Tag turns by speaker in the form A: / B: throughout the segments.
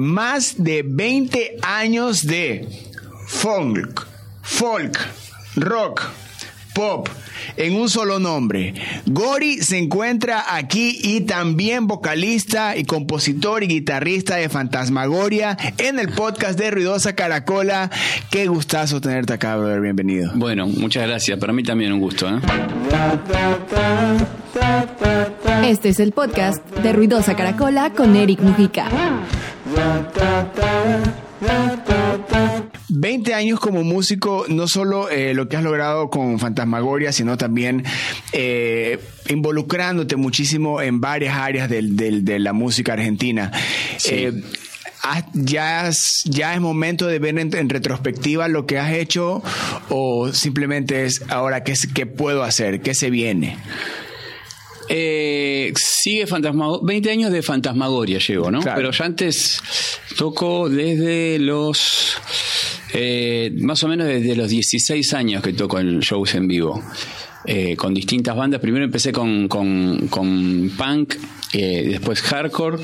A: Más de 20 años de folk, folk, rock, pop, en un solo nombre. Gori se encuentra aquí y también vocalista y compositor y guitarrista de Fantasmagoria en el podcast de Ruidosa Caracola. Qué gustazo tenerte acá, brother. Bienvenido.
B: Bueno, muchas gracias. Para mí también un gusto. ¿eh?
C: Este es el podcast de Ruidosa Caracola con Eric Mujica.
A: 20 años como músico, no solo eh, lo que has logrado con Fantasmagoria, sino también eh, involucrándote muchísimo en varias áreas del- del- de la música argentina. Eh, ya, es, ya es momento de ver en, en retrospectiva lo que has hecho o simplemente es ahora qué, qué puedo hacer, qué se viene.
B: Eh, sigue Fantasmagoria. 20 años de Fantasmagoria llevo, ¿no?
A: Claro.
B: Pero ya antes toco desde los. eh, más o menos desde los 16 años que toco en shows en vivo. eh, con distintas bandas. Primero empecé con, con, con punk, eh, después hardcore.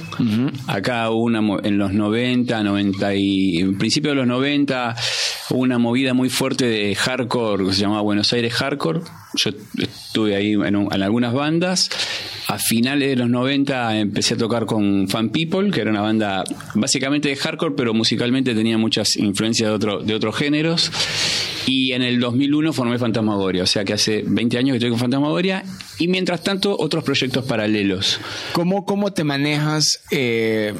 B: Acá hubo una mo- en los 90, 90 y en principio de los 90 hubo una movida muy fuerte de hardcore que se llamaba Buenos Aires Hardcore. Yo estuve ahí en, un- en algunas bandas. A finales de los 90 empecé a tocar con Fan People, que era una banda básicamente de hardcore, pero musicalmente tenía muchas influencias de, otro, de otros géneros. Y en el 2001 formé Fantasmagoria, o sea que hace 20 años que estoy con Fantasmagoria. Y mientras tanto, otros proyectos paralelos.
A: ¿Cómo, cómo te manejas? eh,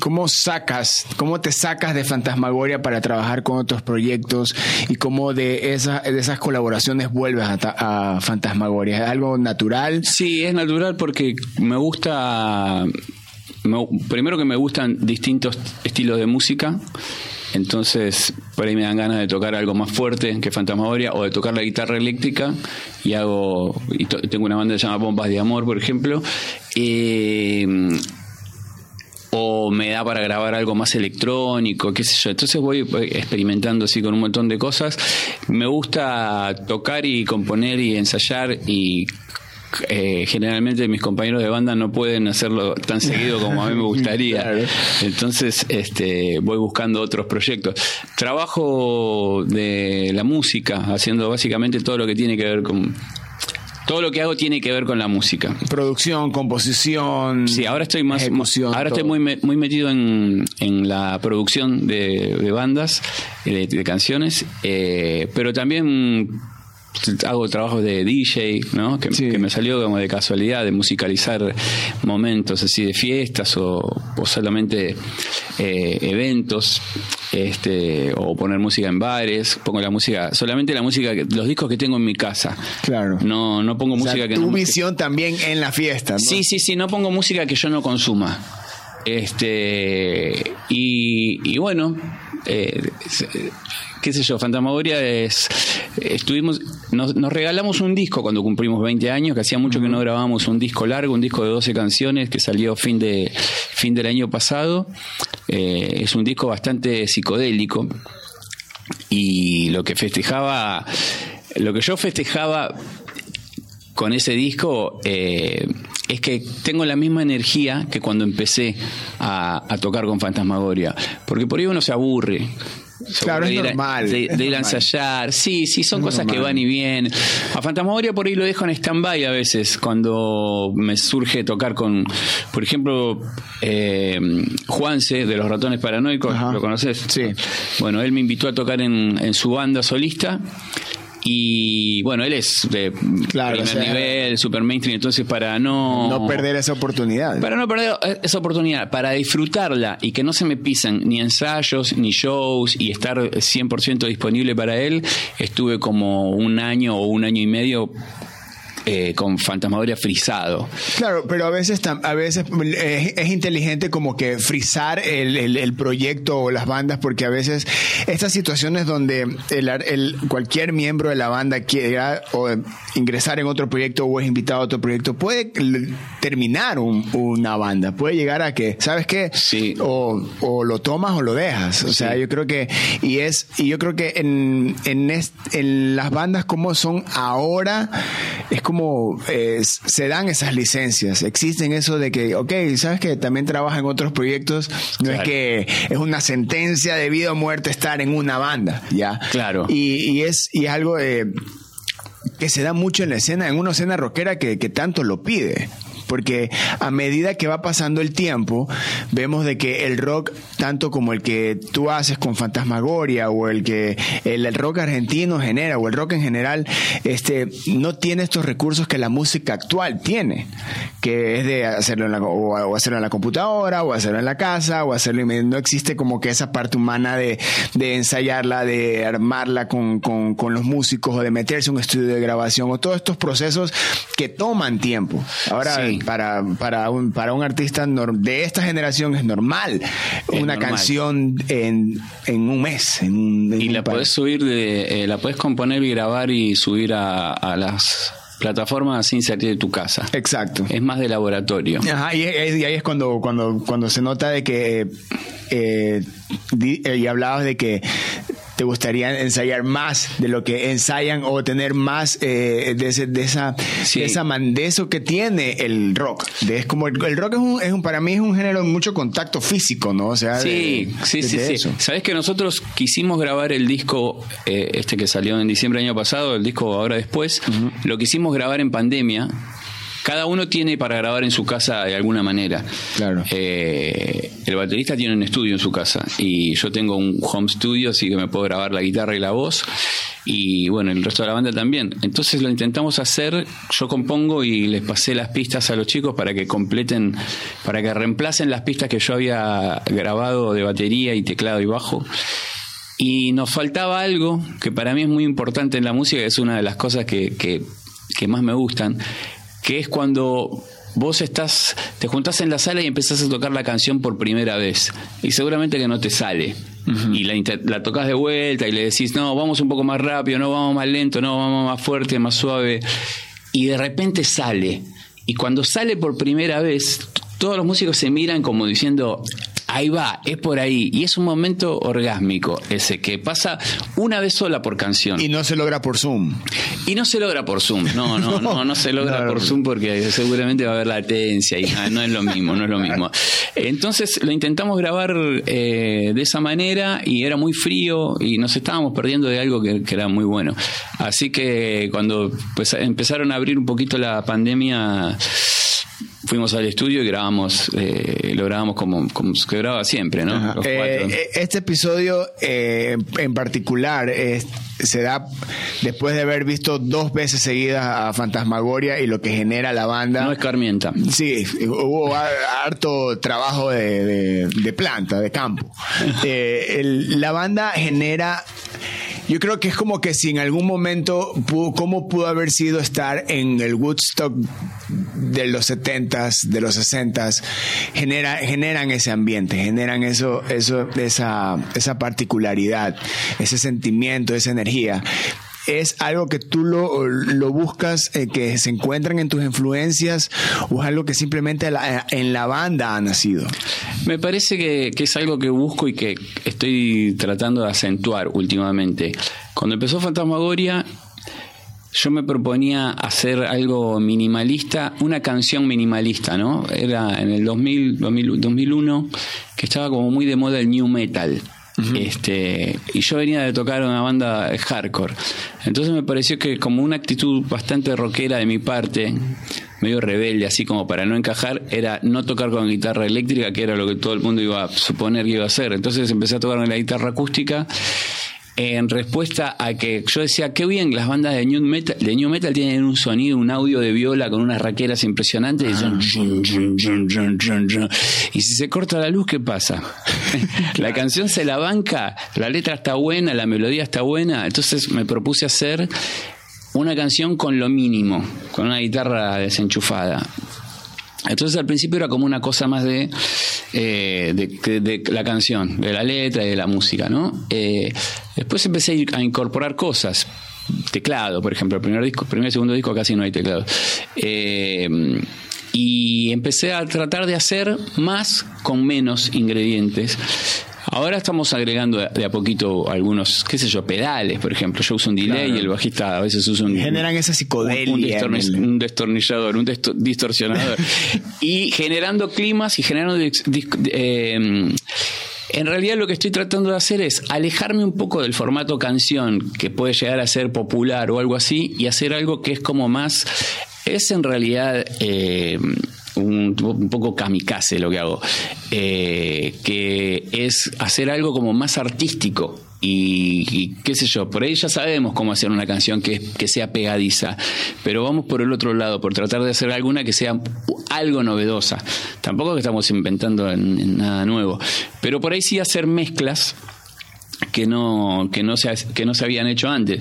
A: ¿Cómo sacas, cómo te sacas de Fantasmagoria para trabajar con otros proyectos y cómo de, esa, de esas colaboraciones vuelves a, a Fantasmagoria? ¿Es algo natural?
B: Sí, es natural porque me gusta. me- primero que me gustan distintos estilos de música. Entonces, por ahí me dan ganas de tocar algo más fuerte que Fantasmagoria o de tocar la guitarra eléctrica. Y hago. Y tengo una banda que se llama Bombas de Amor, por ejemplo. Eh, o me da para grabar algo más electrónico, qué sé yo. Entonces voy experimentando así con un montón de cosas. Me gusta tocar y componer y ensayar y eh, generalmente mis compañeros de banda no pueden hacerlo tan seguido como a mí me gustaría.
A: Claro.
B: Entonces este, voy buscando otros proyectos. Trabajo de la música, haciendo básicamente todo lo que tiene que ver con... Todo lo que hago tiene que ver con la música.
A: Producción, composición.
B: Sí, ahora estoy más.
A: ejecución,
B: ahora estoy muy, muy metido en, en la producción de, de bandas, eh, de, de canciones, eh, pero también hago trabajos de DJ, ¿no? Que,
A: Sí.
B: que me salió como de casualidad, de musicalizar momentos así de fiestas o, o solamente eh, eventos, este, o poner música en bares. Pongo la música, solamente la música, los discos que tengo en mi casa.
A: Claro.
B: No, no pongo
A: O sea,
B: música que
A: tu
B: no.
A: visión también en la fiesta. ¿no?
B: Sí, sí, sí, no pongo música que yo no consuma. Este, y, y bueno, eh, qué sé yo, Fantasmagoria es. Estuvimos, nos, nos regalamos un disco cuando cumplimos 20 años, que hacía mucho que no grabábamos un disco largo, un disco de 12 canciones que salió fin, de, fin del año pasado. Eh, es un disco bastante psicodélico y lo que festejaba, lo que yo festejaba con ese disco eh, es que tengo la misma energía que cuando empecé a, a tocar con Fantasmagoria. Porque por ahí uno se aburre.
A: Claro, es
B: de ir a-
A: normal,
B: De,
A: es
B: de ir a ensayar. Sí, sí, son
A: Es
B: cosas que van y vienen. A Fantasmagoria por ahí lo dejo en stand-by a veces, cuando me surge tocar con, por ejemplo, eh, Juanse de los ratones paranoicos,
A: Ajá.
B: ¿lo conoces?
A: Sí.
B: Bueno, él me invitó a tocar en, en su banda solista. Y bueno, él es de
A: Claro,
B: primer
A: o sea,
B: nivel, super mainstream, entonces para no...
A: No perder esa oportunidad.
B: Para no perder esa oportunidad, para disfrutarla y que no se me pisan ni ensayos ni shows y estar 100% disponible para él, estuve como un año o un año y medio eh, con Fantasmagoria frisado.
A: Claro, pero a veces, a veces eh, es, inteligente como que frizar el, el- el proyecto o las bandas, porque a veces estas situaciones donde el, el- cualquier miembro de la banda quiera o ingresar en otro proyecto o es invitado a otro proyecto, puede terminar un- una banda, puede llegar a que, ¿sabes qué?
B: Sí.
A: O, o lo tomas o lo dejas. O sea, yo creo que, y es, y yo creo que en, en, est- en las bandas como son ahora, es como como eh, se dan esas licencias. Existen eso de que, ok, sabes que también trabaja en otros proyectos. No es que es una sentencia de vida o muerte estar en una banda, ¿ya?
B: Claro.
A: Y, es, y algo que se da mucho en la escena, en una escena rockera que, que tanto lo pide porque a medida que va pasando el tiempo, vemos de que el rock, tanto como el que tú haces con Fantasmagoria o el que el, rock argentino genera o el rock en general, este, no tiene estos recursos que la música actual tiene, que es de hacerlo en la, o, hacerlo en la computadora o hacerlo en la casa o hacerlo, no existe como que esa parte humana de, ensayarla, de armarla con, con los músicos o de meterse en un estudio de grabación o todos estos procesos que toman tiempo. Ahora, para, para, un, para un artista de esta generación es normal una canción en, en, un mes. y
B: la puedes subir, de, eh, la puedes componer y grabar y subir a, a las plataformas sin salir de tu casa.
A: Exacto.
B: Es más de laboratorio.
A: Ajá, y, ahí es cuando, cuando, cuando se nota de que eh, eh, y hablabas de que te gustaría ensayar más de lo que ensayan o tener más eh, de, ese, de, esa, de esa mandezo que tiene el rock. es como el, rock es un, es un, para mí es un género de mucho contacto físico, ¿no? O sea,
B: sí, sí, sí, sí. Sabes que nosotros quisimos grabar el disco, eh, este que salió en diciembre del año pasado, el disco ahora después, lo quisimos grabar en pandemia cada uno tiene para grabar en su casa de alguna manera.
A: Claro.
B: Eh, el baterista tiene un estudio en su casa y yo tengo un home studio, así que me puedo grabar la guitarra y la voz. Y bueno, el resto de la banda también. Entonces lo intentamos hacer, yo compongo y les pasé las pistas a los chicos para que completen, para que reemplacen las pistas que yo había grabado de batería y teclado y bajo. Y nos faltaba algo que para mí es muy importante en la música, es una de las cosas que, que, que más me gustan, que es cuando vos estás, te juntás en la sala y empezás a tocar la canción por primera vez. Y seguramente que no te sale. Y la, la tocas de vuelta y le decís, no, vamos un poco más rápido, no, vamos más lento, no, vamos más fuerte, más suave. Y de repente sale. Y cuando sale por primera vez, todos los músicos se miran como diciendo, ahí va, es por ahí. Y es un momento orgásmico ese que pasa una vez sola por canción.
A: Y no se logra por Zoom.
B: Y no se logra por Zoom. No, no, no, no se logra por Zoom porque seguramente va a haber latencia y no es lo mismo, no es lo mismo. Entonces lo intentamos grabar eh, de esa manera y era muy frío y nos estábamos perdiendo de algo que, era muy bueno. Así que cuando pues, empezaron a abrir un poquito la pandemia fuimos al estudio y grabamos, eh, lo grabamos como, como se graba siempre, ¿no?
A: Eh, eh, este episodio en particular se da después de haber visto dos veces seguidas a Fantasmagoria y lo que genera la banda.
B: No escarmienta.
A: Sí, hubo harto trabajo de, de, planta, de campo. la banda genera yo creo que es como que si en algún momento, pudo, ¿cómo pudo haber sido estar en el Woodstock de los 70s, de los 60s? Genera, generan ese ambiente, generan eso, eso, esa, esa particularidad, ese sentimiento, esa energía es algo que tú lo, lo buscas, eh, que se encuentran en tus influencias o es algo que simplemente en la banda ha nacido?
B: Me parece que, es algo que busco y que estoy tratando de acentuar últimamente. Cuando empezó Fantasmagoria, yo me proponía hacer algo minimalista, una canción minimalista, ¿no? Era en el 2000, 2001, que estaba como muy de moda el new metal este, y yo venía de tocar una banda hardcore. Entonces me pareció que como una actitud bastante rockera de mi parte, medio rebelde, así como para no encajar, era no tocar con guitarra eléctrica, que era lo que todo el mundo iba a suponer que iba a hacer. Entonces empecé a tocar con la guitarra acústica en respuesta a que yo decía, qué bien, las bandas de New Metal, de New Metal tienen un sonido, un audio de viola con unas raqueras impresionantes y, si se corta la luz, ¿qué pasa? la canción se la banca, la letra está buena, la melodía está buena, entonces me propuse hacer una canción con lo mínimo, con una guitarra desenchufada. Entonces al principio era como una cosa más de, eh, de, la canción, de la letra y de la música, ¿no? Eh, después empecé a incorporar cosas, teclado, por ejemplo, el primer disco, primer y segundo disco casi no hay teclado. Eh, y empecé a tratar de hacer más con menos ingredientes Ahora estamos agregando de a poquito algunos, qué sé yo, pedales, por ejemplo. Yo uso un delay y el bajista a veces usa un...
A: Generan esa psicodelia.
B: Un, un destornillador, un distorsionador. y generando climas y generando... Eh, en realidad lo que estoy tratando de hacer es alejarme un poco del formato canción que puede llegar a ser popular o algo así y hacer algo que es como más, es en realidad... Eh, un, poco kamikaze lo que hago, eh, que es hacer algo como más artístico. Y, qué sé yo, por ahí ya sabemos cómo hacer una canción que, que sea pegadiza, pero vamos por el otro lado, por tratar de hacer alguna que sea algo novedosa. Tampoco que estamos inventando nada nuevo, pero por ahí sí hacer mezclas que no, que no, se, que no se habían hecho antes.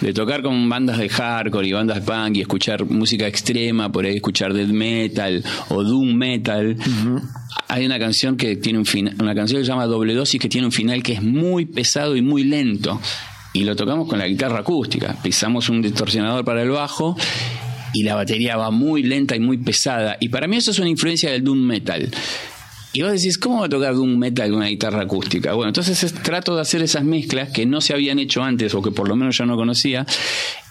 B: De tocar con bandas de hardcore y bandas de punk y escuchar música extrema, por ahí escuchar death metal o doom metal. Hay una canción que tiene un final, una canción que se llama Doble Dosis que tiene un final que es muy pesado y muy lento. Y lo tocamos con la guitarra acústica. Pisamos un distorsionador para el bajo y la batería va muy lenta y muy pesada. Y para mí eso es una influencia del doom metal. Y vos decís, ¿cómo va a tocar un metal con una guitarra acústica? Bueno, entonces trato de hacer esas mezclas que no se habían hecho antes o que por lo menos yo no conocía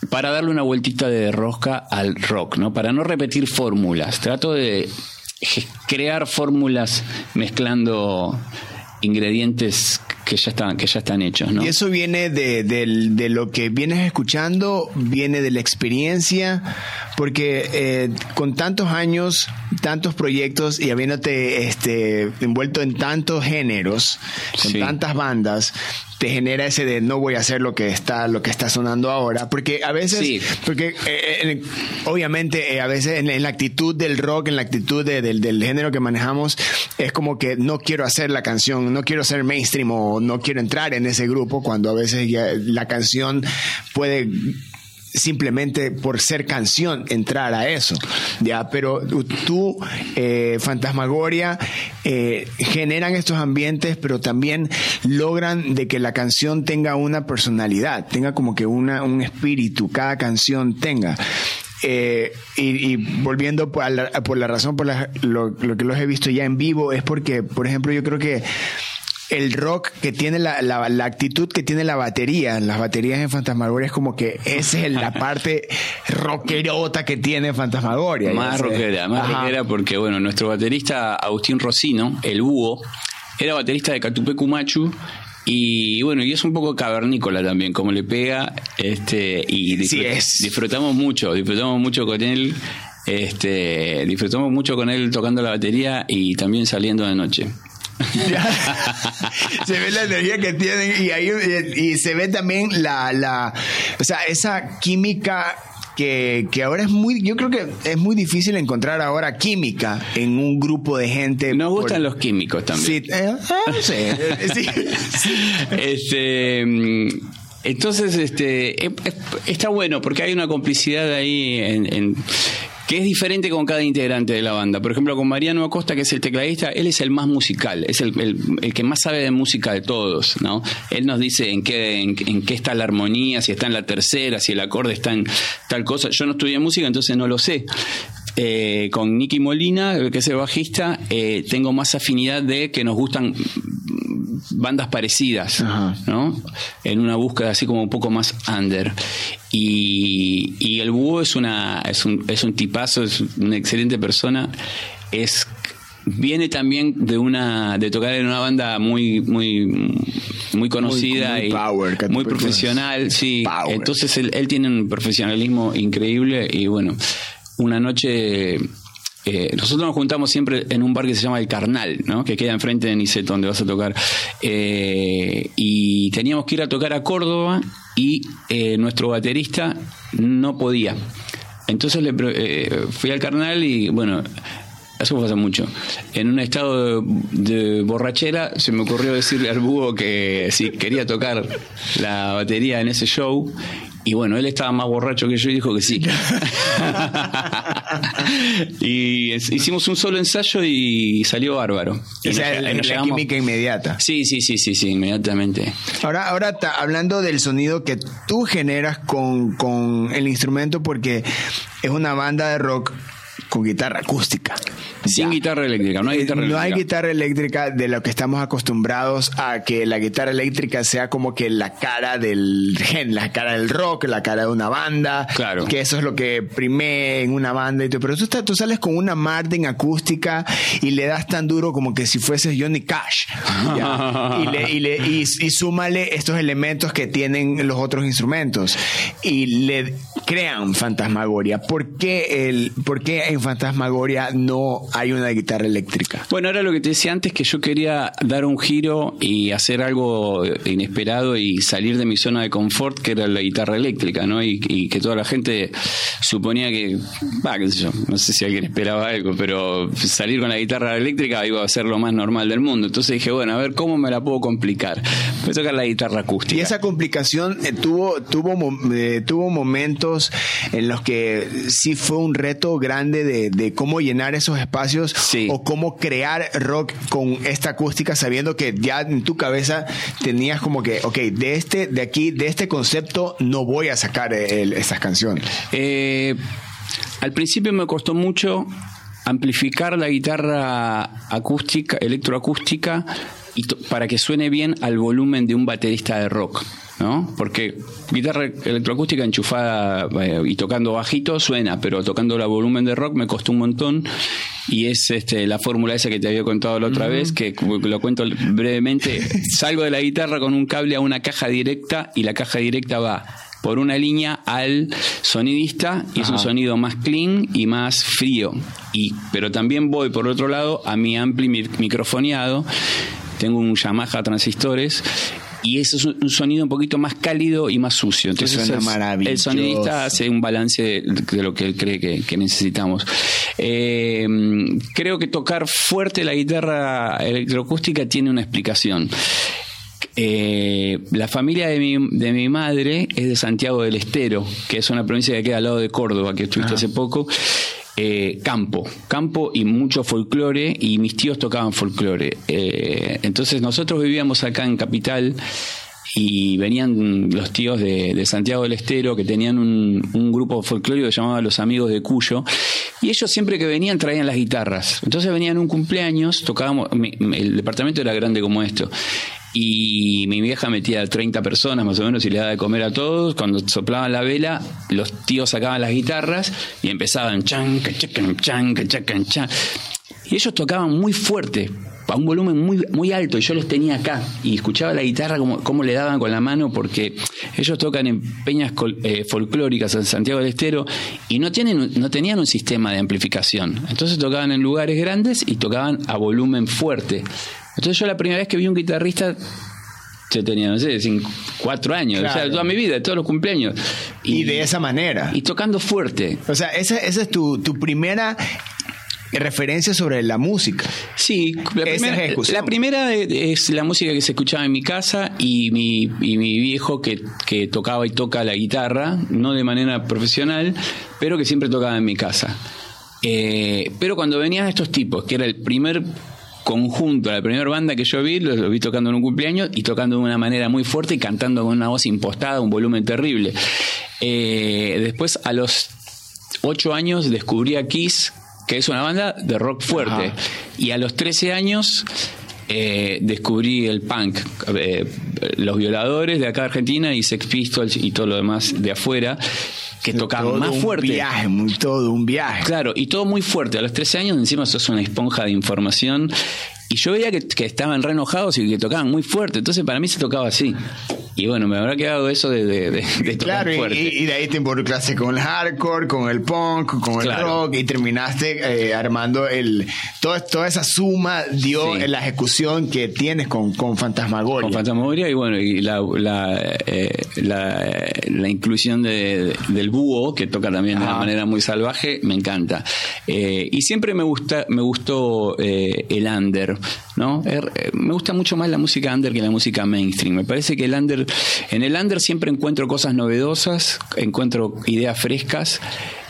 B: para darle una vueltita de rosca al rock, ¿no? Para no repetir fórmulas. Trato de crear fórmulas mezclando ingredientes que ya están, que ya están hechos. ¿no?
A: Y eso viene de, de, lo que vienes escuchando, viene de la experiencia, porque eh, con tantos años, tantos proyectos y habiéndote este, envuelto en tantos géneros, con tantas bandas, te genera ese de no voy a hacer lo que está lo que está sonando ahora porque a veces porque eh, eh, obviamente a veces en, la actitud del rock en la actitud del, del, género que manejamos es como que no quiero hacer la canción no quiero ser mainstream o no quiero entrar en ese grupo cuando a veces la canción puede simplemente por ser canción entrar a eso ya pero tú eh, fantasmagoria eh, generan estos ambientes pero también logran de que la canción tenga una personalidad tenga como que una un espíritu cada canción tenga. Eh, y, volviendo por la, razón por lo, lo que los he visto ya en vivo es porque por ejemplo yo creo que el rock que tiene la, la, la, actitud que tiene la batería, las baterías en Fantasmagoria es como que esa es la parte rockerota que tiene Fantasmagoria.
B: Más rockera, más rockera porque bueno, nuestro baterista Agustín Rocino, el búho, era baterista de Catupecu Machu y bueno, y es un poco cavernícola también, como le pega, este, y disfrutamos mucho, disfrutamos mucho con él, este, disfrutamos mucho con él tocando la batería y también saliendo de noche.
A: se ve la energía que tienen y ahí y se ve también la, la o sea, esa química que, que, ahora es muy, yo creo que es muy difícil encontrar ahora química en un grupo de gente.
B: Nos gustan los químicos también. Sí, eh, eh, Este, mm, entonces, este, está bueno porque hay una complicidad ahí en que es diferente con cada integrante de la banda. Por ejemplo, con Mariano Acosta, que es el tecladista, él es el más musical, es el, que más sabe de música de todos, ¿no? Él nos dice en qué, en, qué está la armonía, si está en la tercera, si el acorde está en tal cosa. Yo no estudié música, entonces no lo sé. Eh, con Nicky Molina, que es el bajista, eh, tengo más afinidad de que nos gustan bandas parecidas, ¿no? En una búsqueda así como un poco más under. Y, y el búho es una es un, es un tipazo, es una excelente persona. Es viene también de una de tocar en una banda muy muy muy conocida y muy profesional sí entonces él, él, tiene un profesionalismo increíble y bueno una noche eh, nosotros nos juntamos siempre en un bar que se llama El Carnal, ¿no? que queda enfrente de Niceto, donde vas a tocar. Eh, y teníamos que ir a tocar a Córdoba y eh, nuestro baterista no podía. Entonces le, fui al Carnal y bueno, eso hace mucho. En un estado de, borrachera se me ocurrió decirle al búho que si quería tocar la batería en ese show y bueno, él estaba más borracho que yo y dijo que sí. y hicimos un solo ensayo y salió bárbaro.
A: Y la química inmediata.
B: Sí, sí, sí, sí, sí, inmediatamente.
A: Ahora, ahora hablando del sonido que tú generas con, con el instrumento, porque es una banda de rock con guitarra acústica.
B: Sin
A: Ya.
B: guitarra eléctrica, no hay guitarra
A: no
B: eléctrica.
A: hay guitarra eléctrica de lo que estamos acostumbrados a que la guitarra eléctrica sea como que la cara del gen, la cara del rock, la cara de una banda.
B: Claro.
A: Que eso es lo que prime en una banda y todo. Pero tú, estás- tú sales con una Martin acústica y le das tan duro como que si fueses Johnny Cash. ¿ya? Y, le- y le- y- y súmale estos elementos que tienen los otros instrumentos y le crean fantasmagoria. ¿Por qué, el, ¿Por qué en fantasmagoria no hay una guitarra eléctrica?
B: Bueno, era lo que te decía antes, que yo quería dar un giro y hacer algo inesperado y salir de mi zona de confort, que era la guitarra eléctrica, ¿no? Y, y que toda la gente suponía que, va, qué sé yo, no sé si alguien esperaba algo, pero salir con la guitarra eléctrica iba a ser lo más normal del mundo. Entonces dije, bueno, a ver cómo me la puedo complicar. Voy a tocar la guitarra acústica.
A: Y esa complicación eh, tuvo, tuvo, eh, tuvo momentos en los que sí fue un reto grande de, de cómo llenar esos espacios
B: Sí.
A: o cómo crear rock con esta acústica sabiendo que ya en tu cabeza tenías como que, ok, de este, de aquí, de este concepto no voy a sacar el- estas canciones.
B: Eh, al principio me costó mucho amplificar la guitarra acústica, electroacústica, y para que suene bien al volumen de un baterista de rock. ¿No? Porque guitarra electroacústica enchufada eh, y tocando bajito suena, pero tocando la volumen de rock me costó un montón y es este la fórmula esa que te había contado la otra vez, que lo cuento brevemente, salgo de la guitarra con un cable a una caja directa y la caja directa va por una línea al sonidista y es un sonido más clean y más frío. Y, pero también voy por otro lado a mi ampli mi- microfoneado. Tengo un Yamaha transistores y eso es un sonido un poquito más cálido y más sucio. Entonces el-
A: maravilloso.
B: el sonidista hace un balance de, de lo que él cree que, que necesitamos. Eh, creo que tocar fuerte la guitarra electroacústica tiene una explicación. Eh, la familia de mi, de mi madre es de Santiago del Estero, que es una provincia que queda al lado de Córdoba, que estuviste hace poco. Eh, campo, campo y mucho folclore, y mis tíos tocaban folclore. Eh, entonces nosotros vivíamos acá en Capital y venían los tíos de, Santiago del Estero que tenían un, grupo folclórico que llamaba Los Amigos de Cuyo y ellos siempre que venían traían las guitarras entonces venían un cumpleaños tocábamos el departamento era grande como esto y mi vieja metía 30 personas más o menos y le daba de comer a todos cuando soplaban la vela los tíos sacaban las guitarras y empezaban chan, chan, ca, chacan, chan. y ellos tocaban muy fuerte a un volumen muy, muy alto y yo los tenía acá y escuchaba la guitarra como, como le daban con la mano porque ellos tocan en peñas col- eh, folclóricas en Santiago del Estero y no, tienen, no tenían un sistema de amplificación. Entonces tocaban en lugares grandes y tocaban a volumen fuerte. Entonces yo la primera vez que vi un guitarrista yo tenía, no sé, cinco, cuatro años, o sea, toda mi vida, todos los cumpleaños.
A: Y, de esa manera.
B: Y tocando fuerte.
A: o sea, esa, esa es tu, tu primera referencia sobre la música.
B: Sí, la primera,
A: ejecución.
B: la primera es la música que se escuchaba en mi casa y mi, y mi viejo que, que tocaba y toca la guitarra, no de manera profesional, pero que siempre tocaba en mi casa. Eh, pero cuando venían estos tipos, que era el primer conjunto, la primera banda que yo vi, los, los vi tocando en un cumpleaños y tocando de una manera muy fuerte y cantando con una voz impostada, un volumen terrible. Eh, después, a los ocho años, descubrí a Kiss, que es una banda de rock fuerte.
A: Ajá.
B: Y a los 13 años eh, descubrí el punk, eh, los violadores de acá de Argentina y Sex Pistols y todo lo demás de afuera, que tocaban
A: Todo
B: más
A: un
B: fuerte.
A: viaje, muy, todo un viaje.
B: Claro, y todo muy fuerte. A los 13 años encima sos una esponja de información. Y yo veía que, que estaban re enojados y que tocaban muy fuerte. Entonces para mí se tocaba así. Y bueno, me habrá quedado eso de, de, de- de tocar
A: Claro, y,
B: fuerte.
A: y- y de ahí te involucraste con el hardcore, con el punk, con el
B: Claro.
A: rock y terminaste eh, armando el todo, toda esa suma dio
B: Sí.
A: en la ejecución que tienes con, con Fantasmagoria.
B: Con Fantasmagoria y bueno, y la, la, eh, la, la inclusión de- del búho, que toca también de una manera muy salvaje, me encanta. Eh, y siempre me gusta me gustó eh, el under, ¿no? Er- eh, me gusta mucho más la música under que la música mainstream. Me parece que el under, en el under siempre encuentro cosas novedosas, encuentro ideas frescas.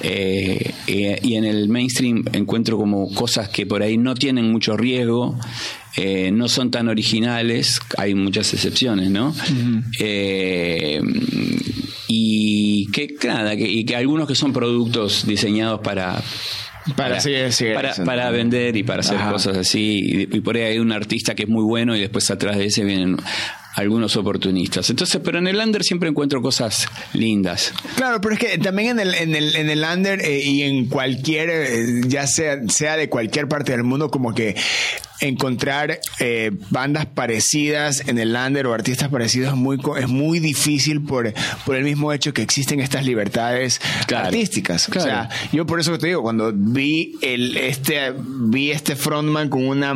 B: eh, eh, y en el mainstream encuentro como cosas que por ahí no tienen mucho riesgo, eh, no son tan originales, hay muchas excepciones, ¿no? Eh, y que nada, que, y que algunos que son productos diseñados para
A: Para,
B: para, vender y para hacer cosas así. Y, por ahí hay un artista que es muy bueno y después atrás de ese vienen algunos oportunistas. Entonces, pero en el under siempre encuentro cosas lindas.
A: Claro, pero es que también en el, en el, en el under eh, y en cualquier, eh, ya sea, sea de cualquier parte del mundo, como que encontrar eh, bandas parecidas en el under o artistas parecidos es muy, es muy difícil por, por el mismo hecho que existen estas libertades artísticas. O sea, yo por eso te digo, cuando vi el este vi este frontman con una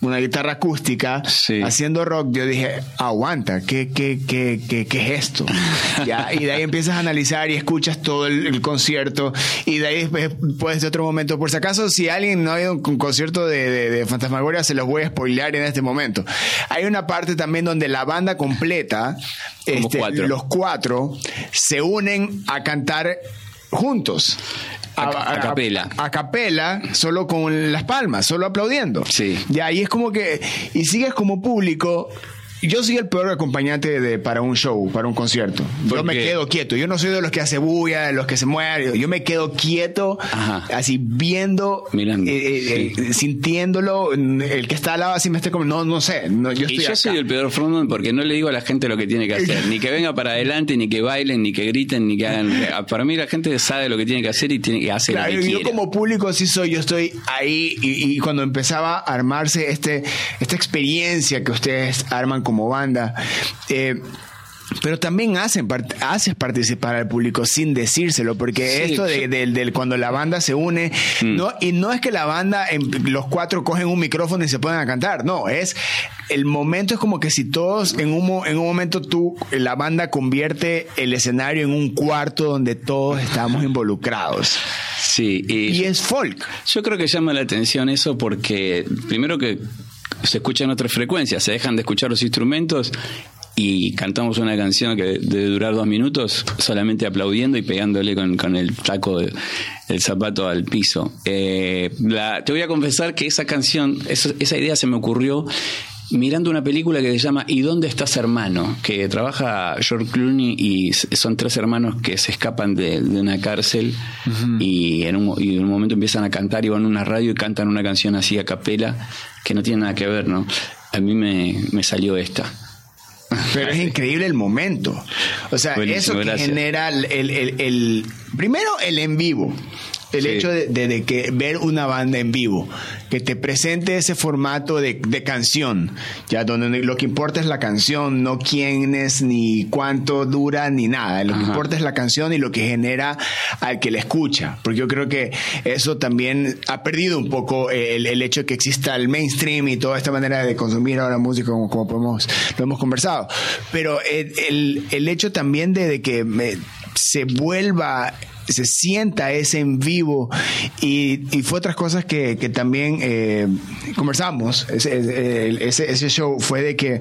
A: una guitarra acústica haciendo rock, yo dije, aguanta, ¿qué, qué, qué, qué, qué es esto? ¿Ya? Y de ahí empiezas a analizar y escuchas todo el, concierto y de ahí después de otro momento, por si acaso, si alguien no ha ido a un concierto de, de, de Fantasmagoria, se los voy a spoilear en este momento. Hay una parte también donde la banda completa, este, los cuatro, se unen a cantar juntos.
B: A, capela.
A: A, capela, solo con las palmas, solo aplaudiendo.
B: Sí.
A: Y ahí es como que, y sigues como público yo soy el peor acompañante de, para un show, para un concierto. Yo me quedo quieto. Yo no soy de los que hace bulla, de los que se mueven. Yo me quedo quieto, así viendo,
B: Mirando,
A: eh, eh, sintiéndolo. El que está al lado así me está como, no, no sé. yo
B: y yo soy el peor frontman porque no le digo a la gente lo que tiene que hacer. ni que venga para adelante, ni que bailen, ni que griten, ni que hagan. Para mí la gente sabe lo que tiene que hacer y tiene que hacer lo que
A: Yo como público sí soy, yo estoy ahí y, y, cuando empezaba a armarse este, esta experiencia que ustedes arman como banda. Eh, pero también hacen haces participar al público sin decírselo, porque esto de, cuando la banda se une, mm. no, y no es que la banda, los cuatro cogen un micrófono y se ponen a cantar, no, es el momento es como que si todos en un, en un momento tú, la banda convierte el escenario en un cuarto donde todos estamos involucrados.
B: Sí,
A: y es folk.
B: Yo creo que llama la atención eso porque primero que se escuchan otras frecuencias, se dejan de escuchar los instrumentos y cantamos una canción que debe durar dos minutos solamente aplaudiendo y pegándole con, el taco del zapato al piso. Eh, te voy a confesar que esa canción, esa idea se me ocurrió mirando una película que se llama ¿Y dónde estás hermano? que trabaja George Clooney y son tres hermanos que se escapan de, una cárcel y, en un, y en un momento empiezan a cantar y van a una radio y cantan una canción así a capela que no tiene nada que ver, ¿no? A mí me, salió esta.
A: Pero es increíble el momento. O sea, eso que genera el, el, primero el en vivo el hecho de, que ver una banda en vivo, que te presente ese formato de, canción, ya donde lo que importa es la canción, no quién es, ni cuánto dura, ni nada. Lo que importa es la canción y lo que genera al que la escucha. Porque yo creo que eso también ha perdido un poco el, hecho de que exista el mainstream y toda esta manera de consumir ahora música como, como podemos, lo hemos conversado. Pero el, el, hecho también de, que se vuelva se sienta ese en vivo y, fue otras cosas que, también eh, conversamos. Ese, ese, show fue de que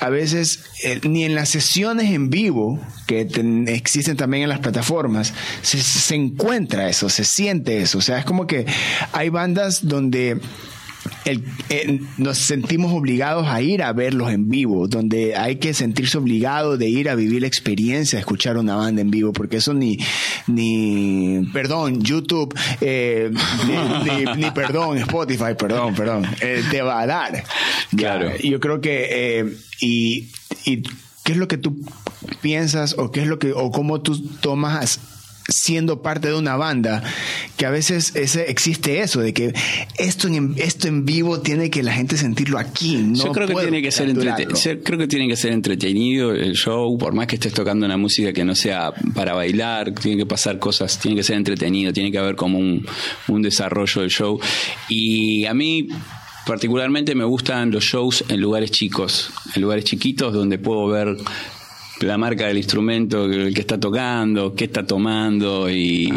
A: a veces eh, ni en las sesiones en vivo que existen también en las plataformas se, se encuentra eso, se siente eso. O sea, es como que hay bandas donde eh, nos sentimos obligados a ir a verlos en vivo, donde hay que sentirse obligado de ir a vivir la experiencia de escuchar una banda en vivo, porque eso ni, ni perdón, YouTube, eh, ni, perdón, Spotify, perdón, perdón, eh, te va a dar.
B: Claro.
A: Yo creo que, y, y, ¿qué es lo que tú piensas o qué es lo que, o cómo tú tomas siendo parte de una banda, que a veces ese, existe eso, de que esto en, esto en vivo tiene que la gente sentirlo aquí. No
B: Yo creo que, tiene que ser creo que tiene que ser entretenido el show, por más que estés tocando una música que no sea para bailar, tiene que pasar cosas, tiene que ser entretenido, tiene que haber como un, un desarrollo del show. Y a mí particularmente me gustan los shows en lugares chicos, en lugares chiquitos donde puedo ver la marca del instrumento el que está tocando, qué está tomando y,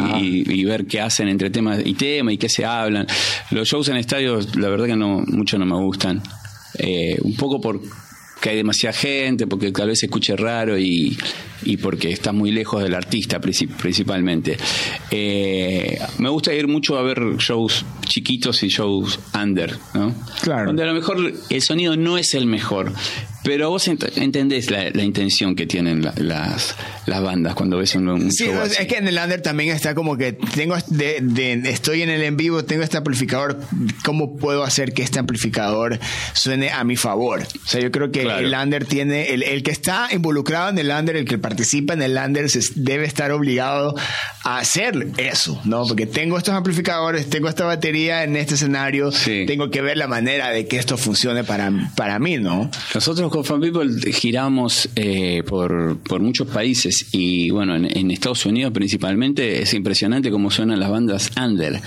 B: ver qué hacen entre temas y tema y qué se hablan. Los shows en estadios, la verdad que no mucho no me gustan. Eh, un poco porque hay demasiada gente, porque tal vez se escuche raro y, y porque está muy lejos del artista principalmente. Eh, me gusta ir mucho a ver shows chiquitos y shows under, ¿no?
A: Claro.
B: Donde a lo mejor el sonido no es el mejor, pero vos entendés la, intención que tienen las, las bandas cuando ves un, un
A: sí, es que en el under también está como que tengo de, estoy en el en vivo, tengo este amplificador, ¿cómo puedo hacer que este amplificador suene a mi favor? O sea, yo creo que el under tiene, el, el, que está involucrado en el under, el que participa en el under, debe estar obligado a hacer eso, ¿no? Porque tengo estos amplificadores, tengo esta batería en este escenario, tengo que ver la manera de que esto funcione para, para mí, ¿no?
B: Nosotros Fan People giramos eh, por, por, muchos países y bueno, en, Estados Unidos principalmente es impresionante cómo suenan las bandas under.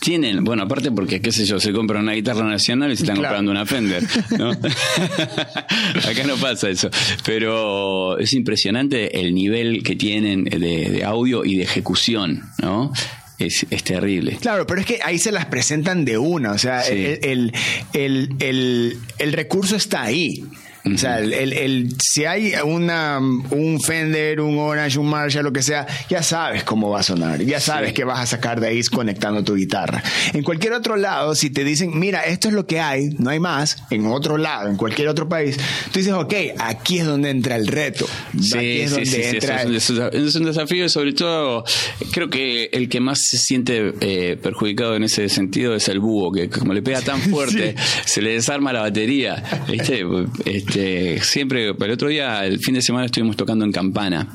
B: Tienen, bueno, aparte porque, qué sé yo, se compra una guitarra nacional y se están comprando una Fender, ¿no? Acá no pasa eso. Pero es impresionante el nivel que tienen de, audio y de ejecución, ¿no? Es, es, terrible.
A: Claro, pero es que ahí se las presentan de una, o sea, el, el, el, el, recurso está ahí. O sea, el, el, si hay una, un Fender, un Orange, un Marshall, lo que sea, ya sabes cómo va a sonar, ya sabes que vas a sacar de ahí conectando tu guitarra. En cualquier otro lado, si te dicen, mira, esto es lo que hay, no hay más, en otro lado, en cualquier otro país, tú dices, ok, aquí es donde entra el reto.
B: Sí, sí, sí, Es, un desafío y sobre todo creo que el que más se siente eh, perjudicado en ese sentido es el búho, que como le pega tan fuerte, se le desarma la batería. ¿viste? Este, este, siempre, el otro día, el fin de semana estuvimos tocando en Campana.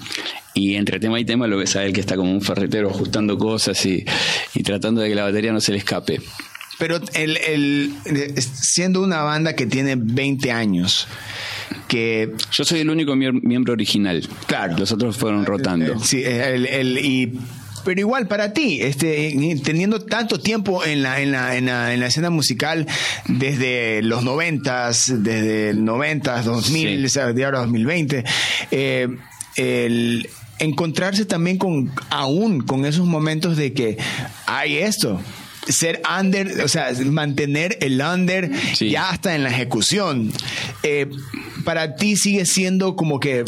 B: Y entre tema y tema lo ves a él que está como un ferretero ajustando cosas y, tratando de que la batería no se le escape.
A: Pero el, siendo una banda que tiene 20 años, que...
B: Yo soy el único miembro original.
A: Claro.
B: Los otros fueron rotando.
A: Sí, el, y pero igual para ti, este, teniendo tanto tiempo en la, en la, en la, en la escena musical, desde los noventas, desde noventas, 2000, de ahora 2020, eh, el encontrarse también con, aún con esos momentos de que hay esto, ser under, o sea, mantener el under ya hasta en la ejecución. Eh, para ti sigue siendo como que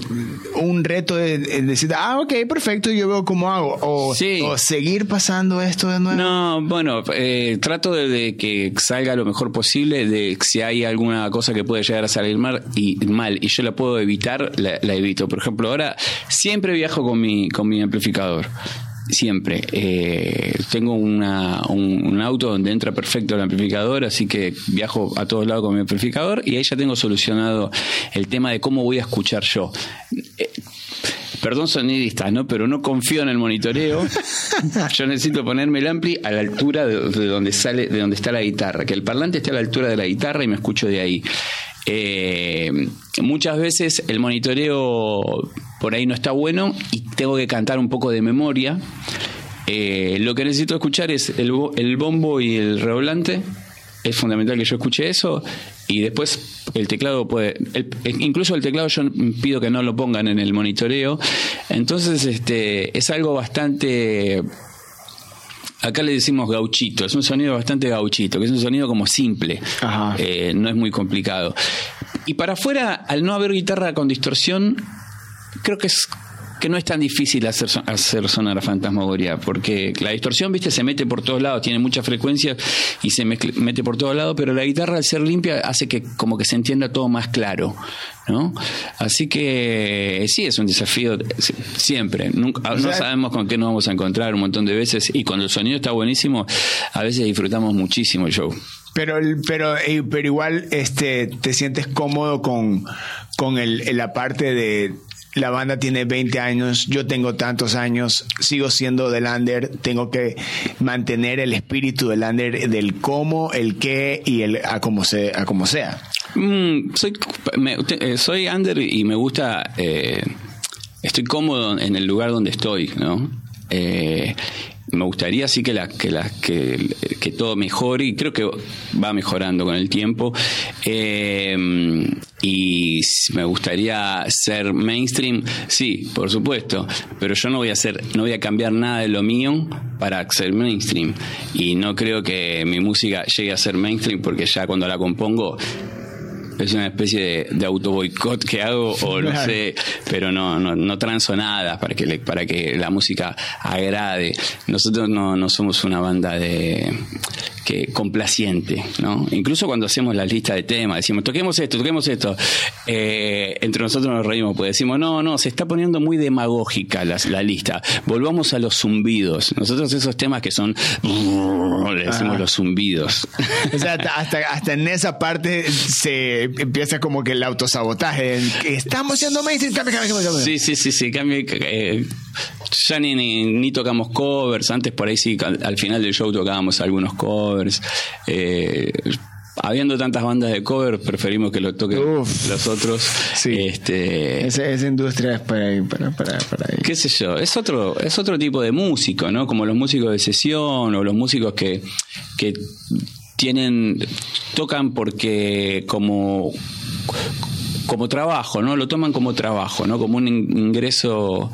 A: un reto de, decir, ah, ok, perfecto, yo veo cómo hago. O, seguir pasando esto de nuevo.
B: No, bueno, eh, trato de, que salga lo mejor posible, de si hay alguna cosa que puede llegar a salir mal y, mal, y yo la puedo evitar, la, la evito. Por ejemplo, ahora siempre viajo con mi, con mi amplificador siempre. Eh, tengo una, un, auto donde entra perfecto el amplificador, así que viajo a todos lados con mi amplificador y ahí ya tengo solucionado el tema de cómo voy a escuchar yo. Eh, perdón sonidistas, ¿no? Pero no confío en el monitoreo. Yo necesito ponerme el ampli a la altura de, de, donde sale, de donde está la guitarra, que el parlante esté a la altura de la guitarra y me escucho de ahí. Eh, muchas veces el monitoreo por ahí no está bueno y tengo que cantar un poco de memoria. Eh, lo que necesito escuchar es el, bombo y el redoblante. Es fundamental que yo escuche eso y después el teclado puede incluso el teclado yo pido que no lo pongan en el monitoreo entonces este es algo bastante acá le decimos gauchito, es un sonido bastante gauchito, que es un sonido como simple, eh, no es muy complicado. Y para afuera, al no haber guitarra con distorsión, creo que es que no es tan difícil hacer, hacer sonar a fantasmagoria, porque la distorsión, viste, se mete por todos lados, tiene mucha frecuencia y se mete por todos lados, pero la guitarra al ser limpia hace que como que se entienda todo más claro, ¿no? Así que sí, es un desafío siempre. Nunca, no sabemos con qué nos vamos a encontrar un montón de veces y cuando el sonido está buenísimo, a veces disfrutamos muchísimo el show.
A: Pero, pero, eh, pero igual este, te sientes cómodo con, con el, la parte de la banda tiene 20 años, yo tengo tantos años, sigo siendo del under, tengo que mantener el espíritu del under, del cómo, el qué y el a como, se, a como sea.
B: Mm, soy, eh, soy under y me gusta, eh, estoy cómodo en el lugar donde estoy, ¿no? Eh, me gustaría sí que la, que, la, que, que, todo mejore y creo que va mejorando con el tiempo. Eh, y me gustaría ser mainstream sí por supuesto pero yo no voy a hacer no voy a cambiar nada de lo mío para ser mainstream. Y no creo que mi música llegue a ser mainstream porque ya cuando la compongo es una especie de, de auto boicot que hago o no sé, pero no, no, no transo nada para que, para que la música agrade. Nosotros no, no somos una banda de que complaciente, ¿no? Incluso cuando hacemos la lista de temas, decimos, toquemos esto, toquemos esto, eh, entre nosotros nos reímos, pues decimos, no, no, se está poniendo muy demagógica la, la lista, volvamos a los zumbidos. Nosotros esos temas que son, le decimos los zumbidos.
A: O sea, hasta, hasta en esa parte se empieza como que el autosabotaje, estamos siendo mainstream, cambia, cambia, cambia.
B: Sí, sí, sí, sí, cambia, eh, ya ni, ni, ni, tocamos covers, antes por ahí sí, al, al final del show tocábamos algunos covers. Eh, habiendo tantas bandas de cover, preferimos que lo toquen Uf, los otros.
A: Sí.
B: Este,
A: esa, esa, industria es para ahí, para, para, para ahí.
B: ¿Qué sé yo? Es otro, es otro tipo de músico, ¿no? Como los músicos de sesión o los músicos que, que tienen, tocan porque como como trabajo, ¿no? Lo toman como trabajo, ¿no? Como un ingreso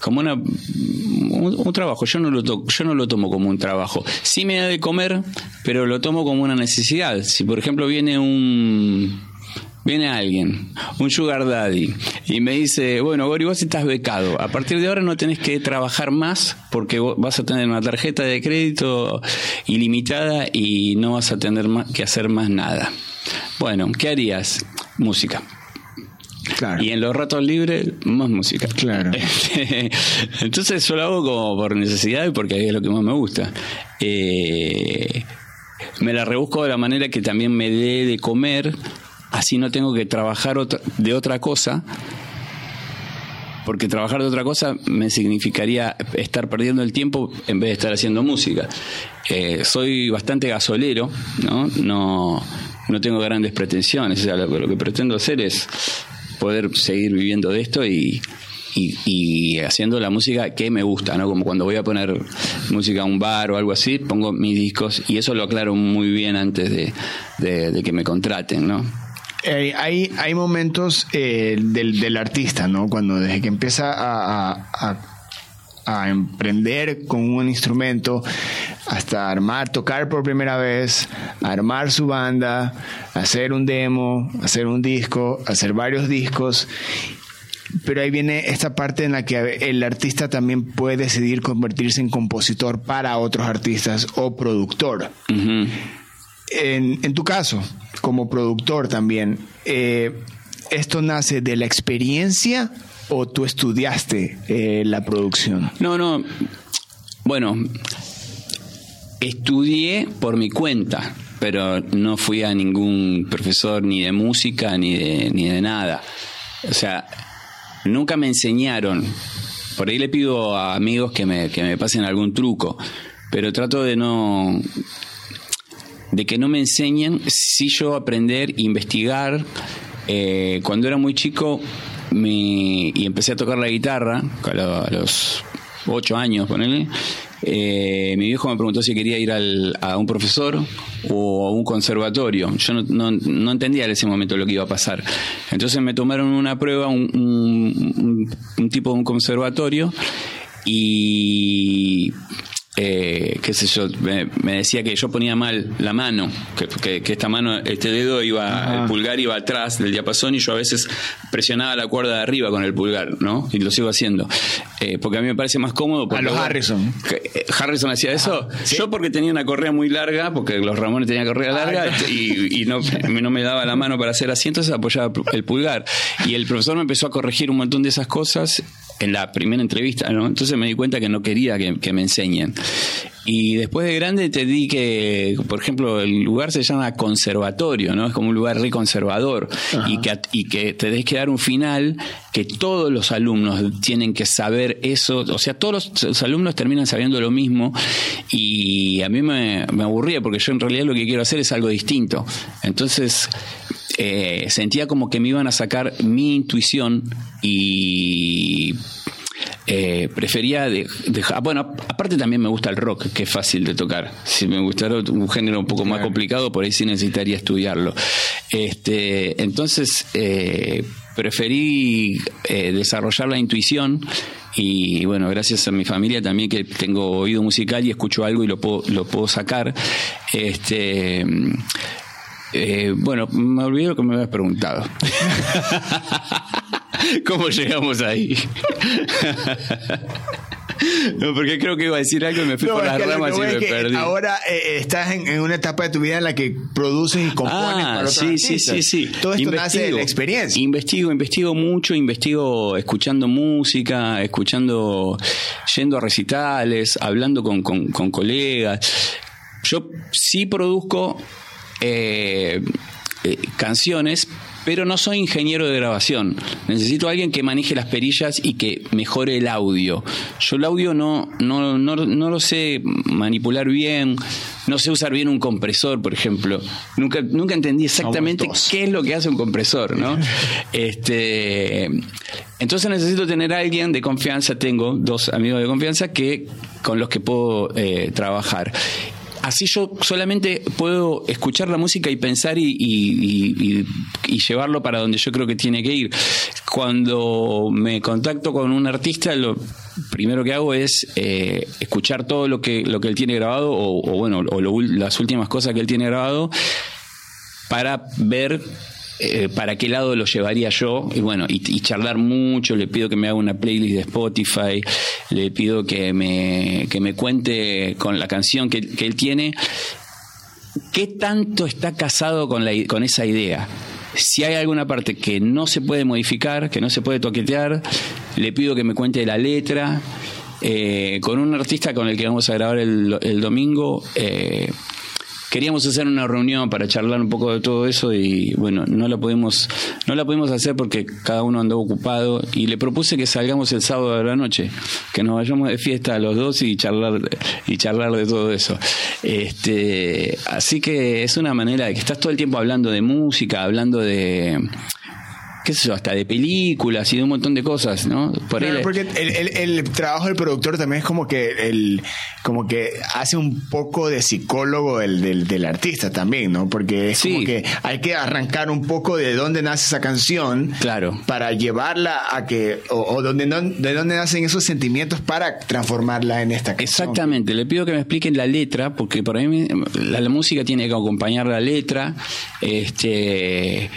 B: como una, un, trabajo. Yo no, lo to, yo no lo tomo como un trabajo. Sí me da de comer, pero lo tomo como una necesidad. Si, por ejemplo, viene un. Viene alguien, un sugar daddy, y me dice, bueno, Gori, vos estás becado. A partir de ahora no tenés que trabajar más porque vas a tener una tarjeta de crédito ilimitada y no vas a tener que hacer más nada. Bueno, ¿qué harías? Música.
A: Claro.
B: Y en los ratos libres, más música.
A: Claro.
B: Entonces yo lo hago como por necesidad y porque es lo que más me gusta. Eh, me la rebusco de la manera que también me dé de comer, así no tengo que trabajar de otra cosa. Porque trabajar de otra cosa me significaría estar perdiendo el tiempo en vez de estar haciendo música. Eh, soy bastante gasolero, ¿no? No, no tengo grandes pretensiones. O sea, lo, lo que pretendo hacer es poder seguir viviendo de esto y, y, y, haciendo la música que me gusta, ¿no? Como cuando voy a poner música a un bar o algo así, pongo mis discos y eso lo aclaro muy bien antes de, de, de que me contraten, ¿no?
A: Eh, hay, hay momentos eh, del, del, artista, ¿no? Cuando desde que empieza a, a, a emprender con un instrumento hasta armar, tocar por primera vez, armar su banda, hacer un demo, hacer un disco, hacer varios discos. Pero ahí viene esta parte en la que el artista también puede decidir convertirse en compositor para otros artistas o productor. En, en, tu caso, como productor también, eh, ¿esto nace de la experiencia o tú estudiaste eh, la producción?
B: No, no. Bueno, estudié por mi cuenta, pero no fui a ningún profesor ni de música ni de, ni de nada. O sea, nunca me enseñaron. Por ahí le pido a amigos que me, que me pasen algún truco, pero trato de no de que no me enseñen, si yo aprender, investigar. Eh, cuando era muy chico me, y empecé a tocar la guitarra, a los ocho años, ponele, eh, mi viejo me preguntó si quería ir al, a un profesor o a un conservatorio. Yo no, no, entendía en ese momento lo que iba a pasar. Entonces me tomaron una prueba, un tipo de un conservatorio, y eh, qué sé yo, me, me, decía que yo ponía mal la mano, que, que, que esta mano, este dedo iba, Ajá. el pulgar iba atrás del diapasón y yo a veces presionaba la cuerda de arriba con el pulgar, ¿no? Y lo sigo haciendo. Eh, porque a mí me parece más cómodo.
A: A los Harrison.
B: Que, Harrison hacía eso. ¿Sí? Yo porque tenía una correa muy larga, porque los Ramones tenían correa larga no. y, y no, no, me daba la mano para hacer así, entonces apoyaba el pulgar. Y el profesor me empezó a corregir un montón de esas cosas en la primera entrevista, ¿no? Entonces me di cuenta que no quería que, que, me enseñen. Y después de grande te di que, por ejemplo, el lugar se llama conservatorio, ¿no? Es como un lugar re conservador y que, y que te des que dar un final que todos los alumnos tienen que saber eso, o sea, todos los, los alumnos terminan sabiendo lo mismo y a mí me, me aburría porque yo en realidad lo que quiero hacer es algo distinto. Entonces, eh, sentía como que me iban a sacar mi intuición y eh, prefería de, de, bueno aparte también me gusta el rock que es fácil de tocar. Si me gustara un género un poco más complicado por ahí sí necesitaría estudiarlo. Este entonces eh, preferí eh, desarrollar la intuición y bueno, gracias a mi familia también que tengo oído musical y escucho algo y lo puedo, lo puedo sacar. Este Eh, bueno, me olvidé lo que me habías preguntado. ¿Cómo llegamos ahí? No, porque creo que iba a decir algo y me fui por las ramas y me perdí.
A: Ahora eh, estás en, una etapa de tu vida en la que produces y compones ah, para sí, sí, sí, sí. Todo esto nace de la experiencia.
B: Investigo, investigo mucho, investigo escuchando música, escuchando, yendo a recitales, hablando con, con, con colegas. Yo sí produzco eh, eh, canciones, pero no soy ingeniero de grabación. Necesito a alguien que maneje las perillas y que mejore el audio. Yo el audio no, no, no, no lo sé manipular bien, no sé usar bien un compresor, por ejemplo. Nunca, nunca entendí exactamente qué es lo que hace un compresor, ¿no? este, entonces necesito tener a alguien de confianza. Tengo dos amigos de confianza que con los que puedo eh, trabajar así yo solamente puedo escuchar la música y pensar y, llevarlo para donde yo creo que tiene que ir. Cuando me contacto con un artista, lo primero que hago es eh, escuchar todo lo que, lo que él tiene grabado o, bueno, o las últimas cosas que él tiene grabado para ver eh, para qué lado lo llevaría yo. Y bueno y, charlar mucho le pido que me haga una playlist de Spotify le pido que me que me cuente con la canción que, él tiene. Qué tanto está casado con la con esa idea si hay alguna parte que no se puede modificar que no se puede toquetear le pido que me cuente la letra eh, con un artista con el que vamos a grabar el, el domingo eh, queríamos hacer una reunión para charlar un poco de todo eso y bueno, no la pudimos, no la pudimos hacer porque cada uno andó ocupado y le propuse que salgamos el sábado de la noche, que nos vayamos de fiesta a los dos y charlar y charlar de todo eso. Este, así que es una manera de que estás todo el tiempo hablando de música, hablando de qué sé yo, hasta de películas y de un montón de cosas, ¿no?
A: Por porque el, trabajo del productor también es como que el, como que hace un poco de psicólogo del, del, artista también, ¿no? Porque es como que hay que arrancar un poco de dónde nace esa canción.
B: Claro.
A: Para llevarla a que, o, donde, de dónde nacen esos sentimientos para transformarla en esta canción.
B: Exactamente. Le pido que me expliquen la letra, porque por ahí la, la música tiene que acompañar la letra. Este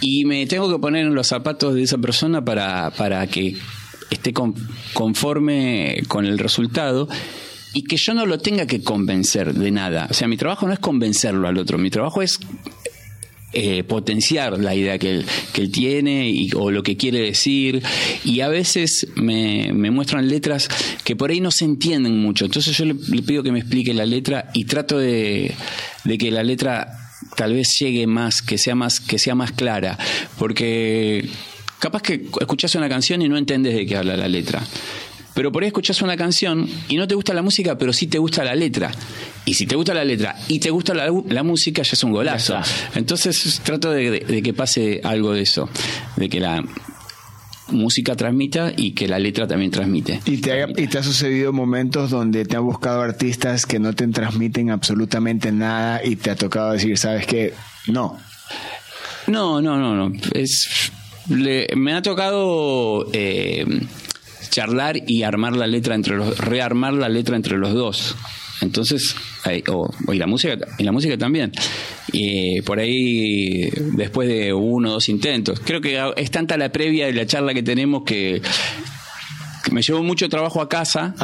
B: y me tengo que poner en los zapatos de esa persona para, para que esté conforme con el resultado y que yo no lo tenga que convencer de nada. O sea, mi trabajo no es convencerlo al otro, mi trabajo es eh, potenciar la idea que él, que él tiene y, o lo que quiere decir. Y a veces me, me, muestran letras que por ahí no se entienden mucho. Entonces yo le, le pido que me explique la letra y trato de, de que la letra tal vez llegue más, que sea más, que sea más clara, porque capaz que escuchas una canción y no entiendes de qué habla la letra. Pero por ahí escuchas una canción y no te gusta la música, pero sí te gusta la letra. Y si te gusta la letra y te gusta la, música, ya es un golazo. Entonces trato de, que pase algo de eso, de que la, música transmita y que la letra también transmite.
A: ¿Y te, ha, ¿Y te ha sucedido momentos donde te han buscado artistas que no te transmiten absolutamente nada y te ha tocado decir, sabes qué? no?
B: No, no, no, no. Es, me ha tocado eh, charlar y armar la letra entre los, rearmar la letra entre los dos. Entonces, o, y la música, y la música también. Y por ahí, después de uno o dos intentos, creo que es tanta la previa de la charla que tenemos que, me llevo mucho trabajo a casa,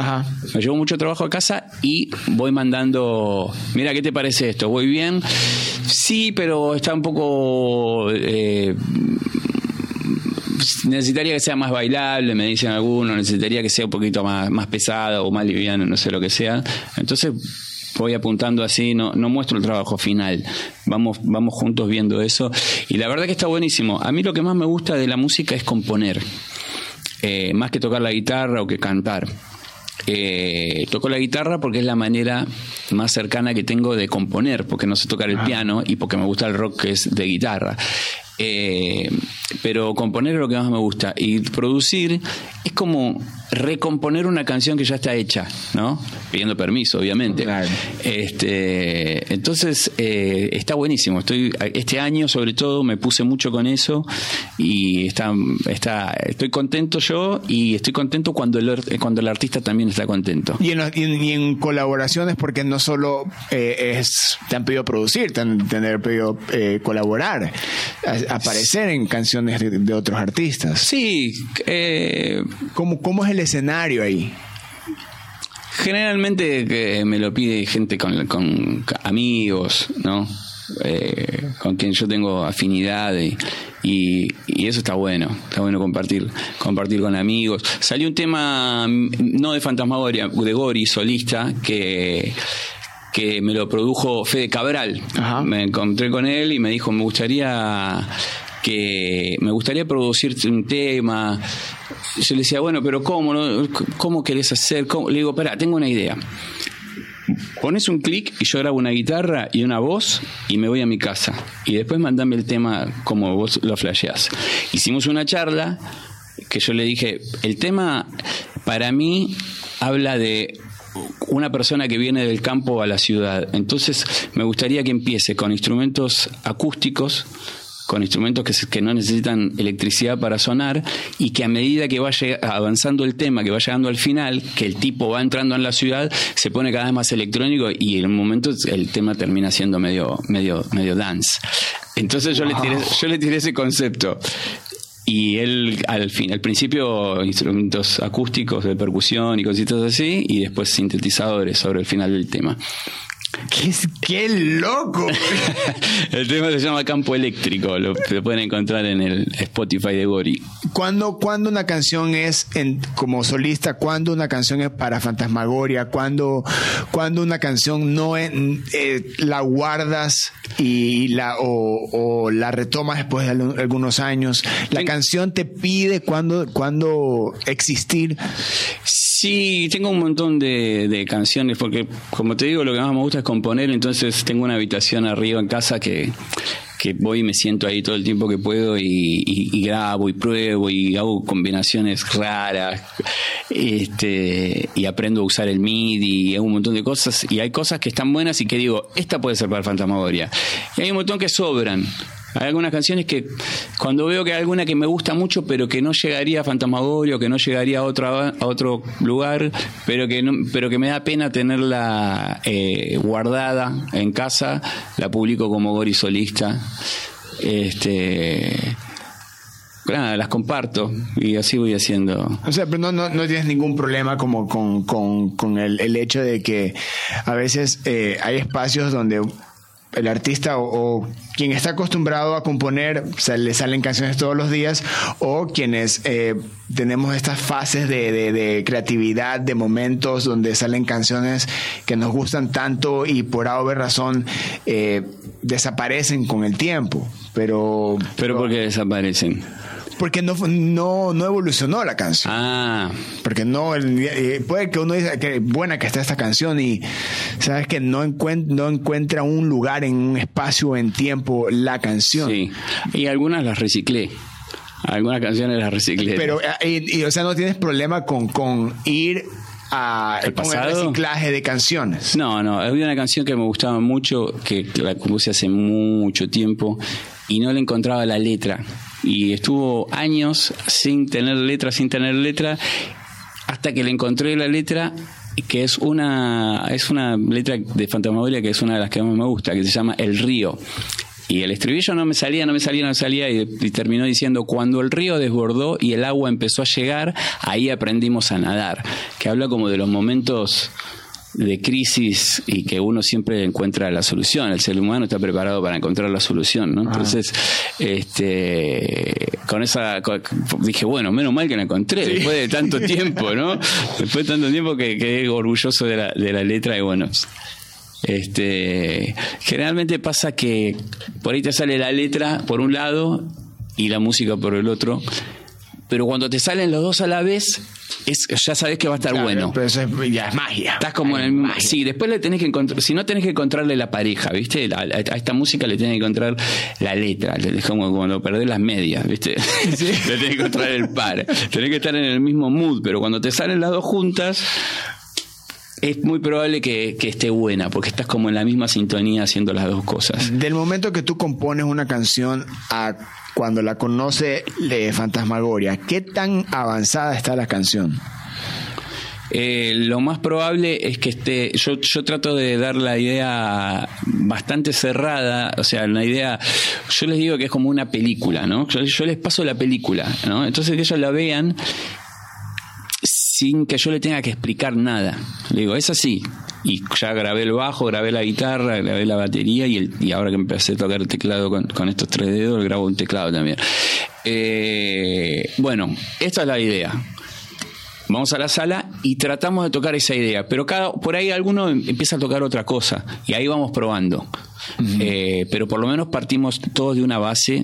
B: me llevo mucho trabajo a casa y voy mandando, mira, ¿qué te parece esto? ¿Voy bien? Sí, pero está un poco... Eh, necesitaría que sea más bailable, me dicen algunos, necesitaría que sea un poquito más, más pesado o más liviano, no sé lo que sea. Entonces voy apuntando así, no, no muestro el trabajo final. Vamos, vamos juntos viendo eso. Y la verdad que está buenísimo. A mí lo que más me gusta de la música es componer. Eh, más que tocar la guitarra o que cantar. Eh, toco la guitarra porque es la manera más cercana que tengo de componer, porque no sé tocar el piano y porque me gusta el rock que es de guitarra. Eh, pero componer es lo que más me gusta. Y producir es como recomponer una canción que ya está hecha, ¿no? Pidiendo permiso, obviamente. Este, entonces, eh, está buenísimo. Estoy, este año, sobre todo, me puse mucho con eso y está, está, estoy contento yo y estoy contento cuando el, cuando el artista también está contento.
A: Y en, colaboraciones, porque no solo eh, es, te han pedido producir, te han, pedido eh, colaborar, aparecer en canciones de, otros artistas.
B: Sí.
A: ¿Cómo, ¿Cómo es el escenario ahí?
B: Generalmente me lo pide gente con, amigos, ¿no? Eh, con quien yo tengo afinidad y, y, eso está bueno, está bueno compartir, compartir con amigos. Salió un tema mm, no de Fantasmagoria, de Gori, solista, que que me lo produjo Fede Cabral. Me encontré con él y me dijo, me gustaría que me gustaría producirte un tema. Yo le decía, bueno, pero ¿cómo? ¿Cómo querés hacer? Le digo, espera, tengo una idea. Pones un clic y yo grabo una guitarra y una voz y me voy a mi casa. Y después mandame el tema como vos lo flasheás. Hicimos una charla que yo le dije, el tema para mí habla de una persona que viene del campo a la ciudad. Entonces me gustaría que empiece con instrumentos acústicos con instrumentos que, que, no necesitan electricidad para sonar y que a medida que vaya avanzando el tema, que va llegando al final, que el tipo va entrando en la ciudad, se pone cada vez más electrónico y en un momento el tema termina siendo medio, medio, medio dance. Entonces yo, le tiré, yo le tiré ese concepto. Y él al fin al principio instrumentos acústicos de percusión y cositas así y después sintetizadores sobre el final del tema
A: ¡Qué, qué loco!
B: el tema se llama Campo Eléctrico, lo, pueden encontrar en el Spotify de Gori.
A: ¿Cuándo, cuando una canción es en, como solista? ¿Cuándo una canción es para Fantasmagoria? ¿Cuándo, cuando una canción no es, eh, la guardas y la, o, la retomas después de algunos años? ¿La canción te pide cuándo, cuándo existir?
B: Sí, tengo un montón de, de canciones, porque como te digo, lo que más me gusta es componer, entonces tengo una habitación arriba en casa que, que voy y me siento ahí todo el tiempo que puedo y, grabo y pruebo y hago combinaciones raras este, y aprendo a usar el MIDI y hago un montón de cosas y hay cosas que están buenas y que digo, esta puede ser para Fantasmagoria. Y hay un montón que sobran. Hay algunas canciones que cuando veo que hay alguna que me gusta mucho, pero que no llegaría a Fantasmagorio, que no llegaría a, otra, a otro lugar, pero que, no, pero que me da pena tenerla eh, guardada en casa, la publico como Gori solista. Este nada, las comparto y así voy haciendo.
A: O sea, pero no, no, no tienes ningún problema como con, con, con el, el, hecho de que a veces eh, hay espacios donde el artista o, quien está acostumbrado a componer, se le salen canciones todos los días, o quienes eh, tenemos estas fases de, creatividad, de momentos donde salen canciones que nos gustan tanto y por A razón eh, desaparecen con el tiempo. Pero,
B: pero ¿por qué desaparecen?
A: Porque no, no, no evolucionó la canción.
B: Ah.
A: Porque no, eh, puede que uno diga que buena que está esta canción y sabes que no, no encuentra un lugar en un espacio en tiempo la canción.
B: Sí. Y algunas las reciclé. Algunas canciones las reciclé.
A: Pero, eh, y, o sea, no tienes problema con, con ir a, ¿El con el reciclaje de canciones.
B: No, no, había una canción que me gustaba mucho, que la compuse hace mucho tiempo y no le encontraba la letra y estuvo años sin tener letra, sin tener letra, hasta que le encontré la letra que es una es una letra de Fantasmagoria que es una de las que más me gusta, que se llama El río. Y el estribillo no me salía, no me salía, no me salía y, y, terminó diciendo, cuando el río desbordó y el agua empezó a llegar, ahí aprendimos a nadar, que habla como de los momentos de crisis y que uno siempre encuentra la solución. El ser humano está preparado para encontrar la solución, ¿no? Entonces, este, con esa, dije, bueno, menos mal que la encontré después de tanto tiempo, ¿no? Después de tanto tiempo que quedé orgulloso de la, de la letra y bueno, este, generalmente pasa que por ahí te sale la letra por un lado y la música por el otro, pero cuando te salen los dos a la vez, es, ya sabes que va a estar
A: Claro,
B: bueno.
A: Pero eso es- ya es magia.
B: Estás como en el
A: magia.
B: Sí, después le tenés que encontrar. Si no tenés que encontrarle la pareja, ¿viste? A, a- a esta música le tenés que encontrar la letra. Es como cuando perdés las medias, ¿viste? le tenés que encontrar el par. Tenés que estar en el mismo mood, pero cuando te salen las dos juntas. Es muy probable que, que esté buena, porque estás como en la misma sintonía haciendo las dos cosas.
A: Del momento que tú compones una canción a cuando la conoce eh, Fantasmagoria, ¿qué tan avanzada está la canción?
B: Eh, lo más probable es que esté. Yo, yo trato de dar la idea bastante cerrada, o sea, una idea. Yo les digo que es como una película, ¿no? Yo, yo les paso la película, ¿no? Entonces que ellos la vean sin que yo le tenga que explicar nada. Le digo, es así. Y ya grabé el bajo, grabé la guitarra, grabé la batería y, el- y ahora que empecé a tocar el teclado con, con estos tres dedos, grabo un teclado también. Eh, bueno, esta es la idea. Vamos a la sala y tratamos de tocar esa idea, pero cada, por ahí alguno em- empieza a tocar otra cosa y ahí vamos probando. Eh, pero por lo menos partimos todos de una base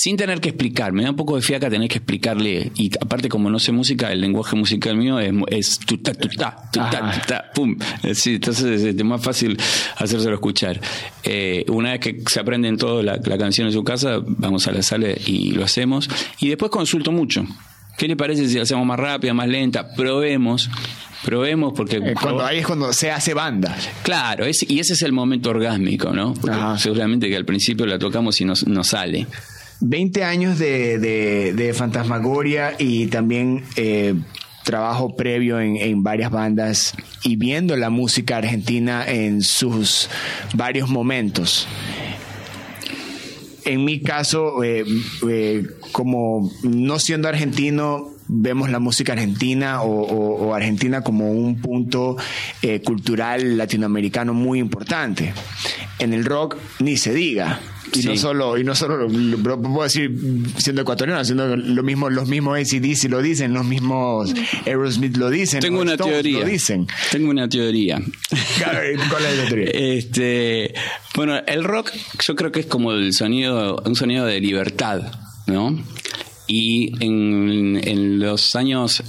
B: sin tener que explicar. Me da un poco de fiaca tener que explicarle. Y aparte, como no sé música, el lenguaje musical mío es, es tuta, tuta, tuta, tuta, pum. Eh, sí, entonces es más fácil hacérselo escuchar. Eh, una vez que se aprenden toda la, la canción en su casa, vamos a la sala y lo hacemos. Y después consulto mucho. ¿Qué le parece si la hacemos más rápida, más lenta? Probemos. Probemos porque...
A: Eh, cuando ahí es cuando se hace banda.
B: Claro, es- y ese es el momento orgásmico, ¿no? Porque seguramente que al principio la tocamos y no nos sale.
A: 20 años de, de, Fantasmagoria y también eh, trabajo previo en, en varias bandas y viendo la música argentina en sus varios momentos. En mi caso, eh, eh, como no siendo argentino, vemos la música argentina o, o- o argentina como un punto eh, cultural latinoamericano muy importante. En el rock ni se diga. Y no solo, y no solo lo, lo- puedo decir siendo ecuatoriano, siendo lo mismo, los mismos ACDC lo dicen, los mismos Aerosmith lo dicen,
B: Tengo una
A: Stones
B: teoría.
A: lo dicen.
B: Tengo una teoría.
A: ¿Cuál es la teoría?
B: Este, bueno, el rock yo creo que es como el sonido, un sonido de libertad, ¿no? Y en, en los años,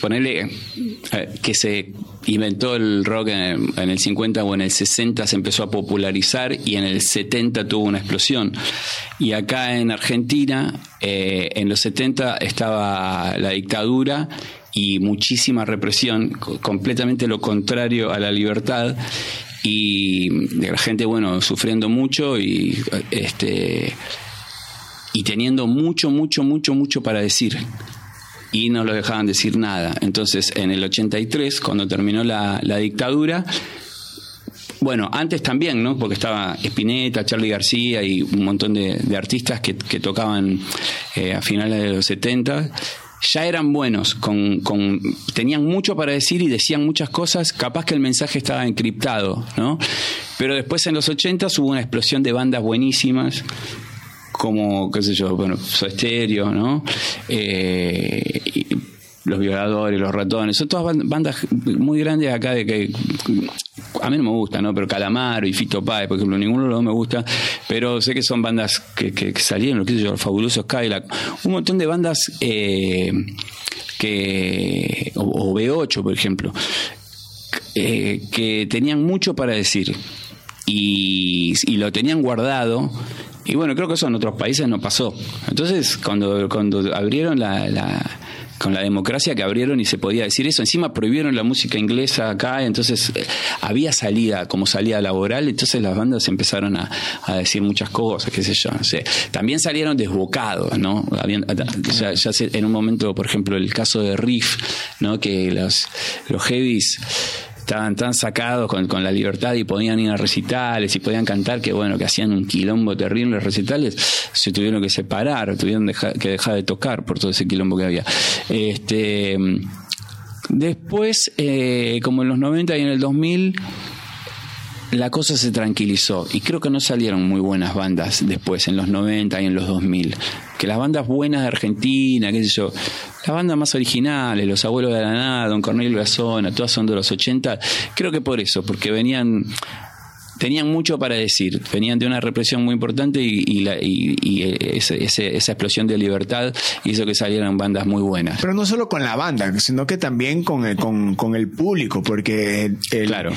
B: ponerle que se inventó el rock en el, en el 50 o en el 60 se empezó a popularizar y en el 70 tuvo una explosión. Y acá en Argentina, eh, en los 70 estaba la dictadura y muchísima represión, co- completamente lo contrario a la libertad y la gente bueno sufriendo mucho y este y teniendo mucho mucho mucho mucho para decir y no lo dejaban decir nada entonces en el 83 cuando terminó la, la dictadura bueno, antes también, ¿no? Porque estaba Spinetta, Charlie García y un montón de, artistas que, que tocaban eh, a finales de los 70. Ya eran buenos, con, con, tenían mucho para decir y decían muchas cosas, capaz que el mensaje estaba encriptado, ¿no? Pero después en los 80 hubo una explosión de bandas buenísimas, como, qué sé yo, bueno, Soda Stereo, ¿no? Eh, los violadores, los ratones, son todas ban- bandas muy grandes acá de que a mí no me gusta, ¿no? Pero Calamaro y Fito Páez, por ejemplo, ninguno de los dos me gusta, pero sé que son bandas que, que- que salieron, lo que sé yo, los fabulosos un montón de bandas eh, que, o, o B8, por ejemplo, eh, que tenían mucho para decir y lo tenían guardado. Y bueno, creo que eso en otros países no pasó. Entonces, cuando, cuando abrieron la, con la democracia que abrieron y se podía decir eso, encima prohibieron la música inglesa acá, entonces eh, había salida como salida laboral, entonces las bandas empezaron a, a decir muchas cosas, qué sé yo. También salieron desbocados, ¿no? Habían, ya, en un momento, por ejemplo, el caso de Riff, ¿no? Que los, los heavies estaban tan sacados con, con la libertad y podían ir a recitales y podían cantar que bueno, que hacían un quilombo terrible en recitales, se tuvieron que separar, tuvieron que dejar de tocar por todo ese quilombo que había. Este después, eh, como en los 90 y en el 2000, la cosa se tranquilizó y creo que no salieron muy buenas bandas después, en los 90 y en los 2000. Que las bandas buenas de Argentina, qué sé yo, las bandas más originales, Los Abuelos de la Nada, Don Cornelio Zona, todas son de los 80, creo que por eso, porque venían tenían mucho para decir, venían de una represión muy importante y, la, esa explosión de libertad hizo que salieran bandas muy buenas.
A: Pero no solo con la banda, sino que también con el, con, el público, porque el,
B: claro.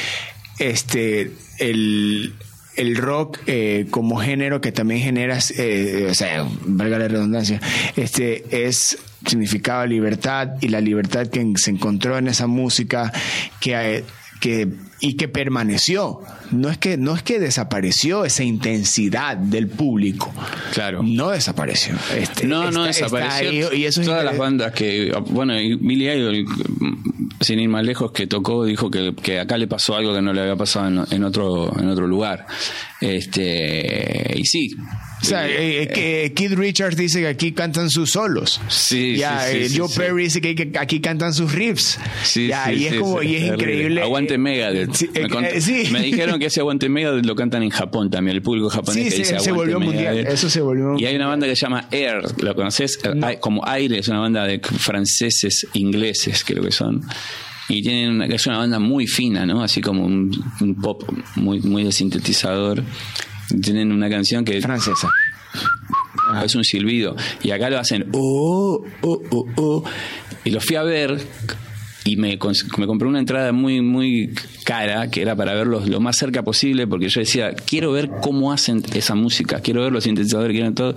A: Este, el, el rock eh, como género que también genera, eh, o sea, valga la redundancia, este es significaba libertad y la libertad que se encontró en esa música que, eh, que y que permaneció. No es que, no es que desapareció esa intensidad del público.
B: Claro.
A: No desapareció. Este,
B: no, no desapareció. y eso Todas las bandas que, bueno, Billy Idol, sin ir más lejos, que tocó, dijo que, que acá le pasó algo que no le había pasado en, en otro, en otro lugar. Este, y sí,
A: o sea, eh, eh, Kid Richards dice que aquí cantan sus solos.
B: Sí,
A: ya,
B: sí,
A: Joe Perry dice que, aquí cantan sus riffs.
B: Sí,
A: ya, y es como, y es increíble.
B: Aguante Megadeth. Me, me, dijeron que ese Aguante Megadeth lo cantan en Japón también, el público japonés que dice
A: se volvió mundial. Eso se volvió.
B: Y hay una banda que se llama Air, ¿lo conoces? Como Aire, es una banda de franceses, ingleses, creo que son y tienen una, es una banda muy fina, ¿no? Así como un, pop muy, muy de sintetizador. Tienen una canción que...
A: Francesa.
B: Es un silbido. Y acá lo hacen... Oh, oh, oh, oh. Y lo fui a ver y me, me, compré una entrada muy, muy cara, que era para verlos lo más cerca posible, porque yo decía, quiero ver cómo hacen esa música, quiero ver los sintetizadores, quiero todo.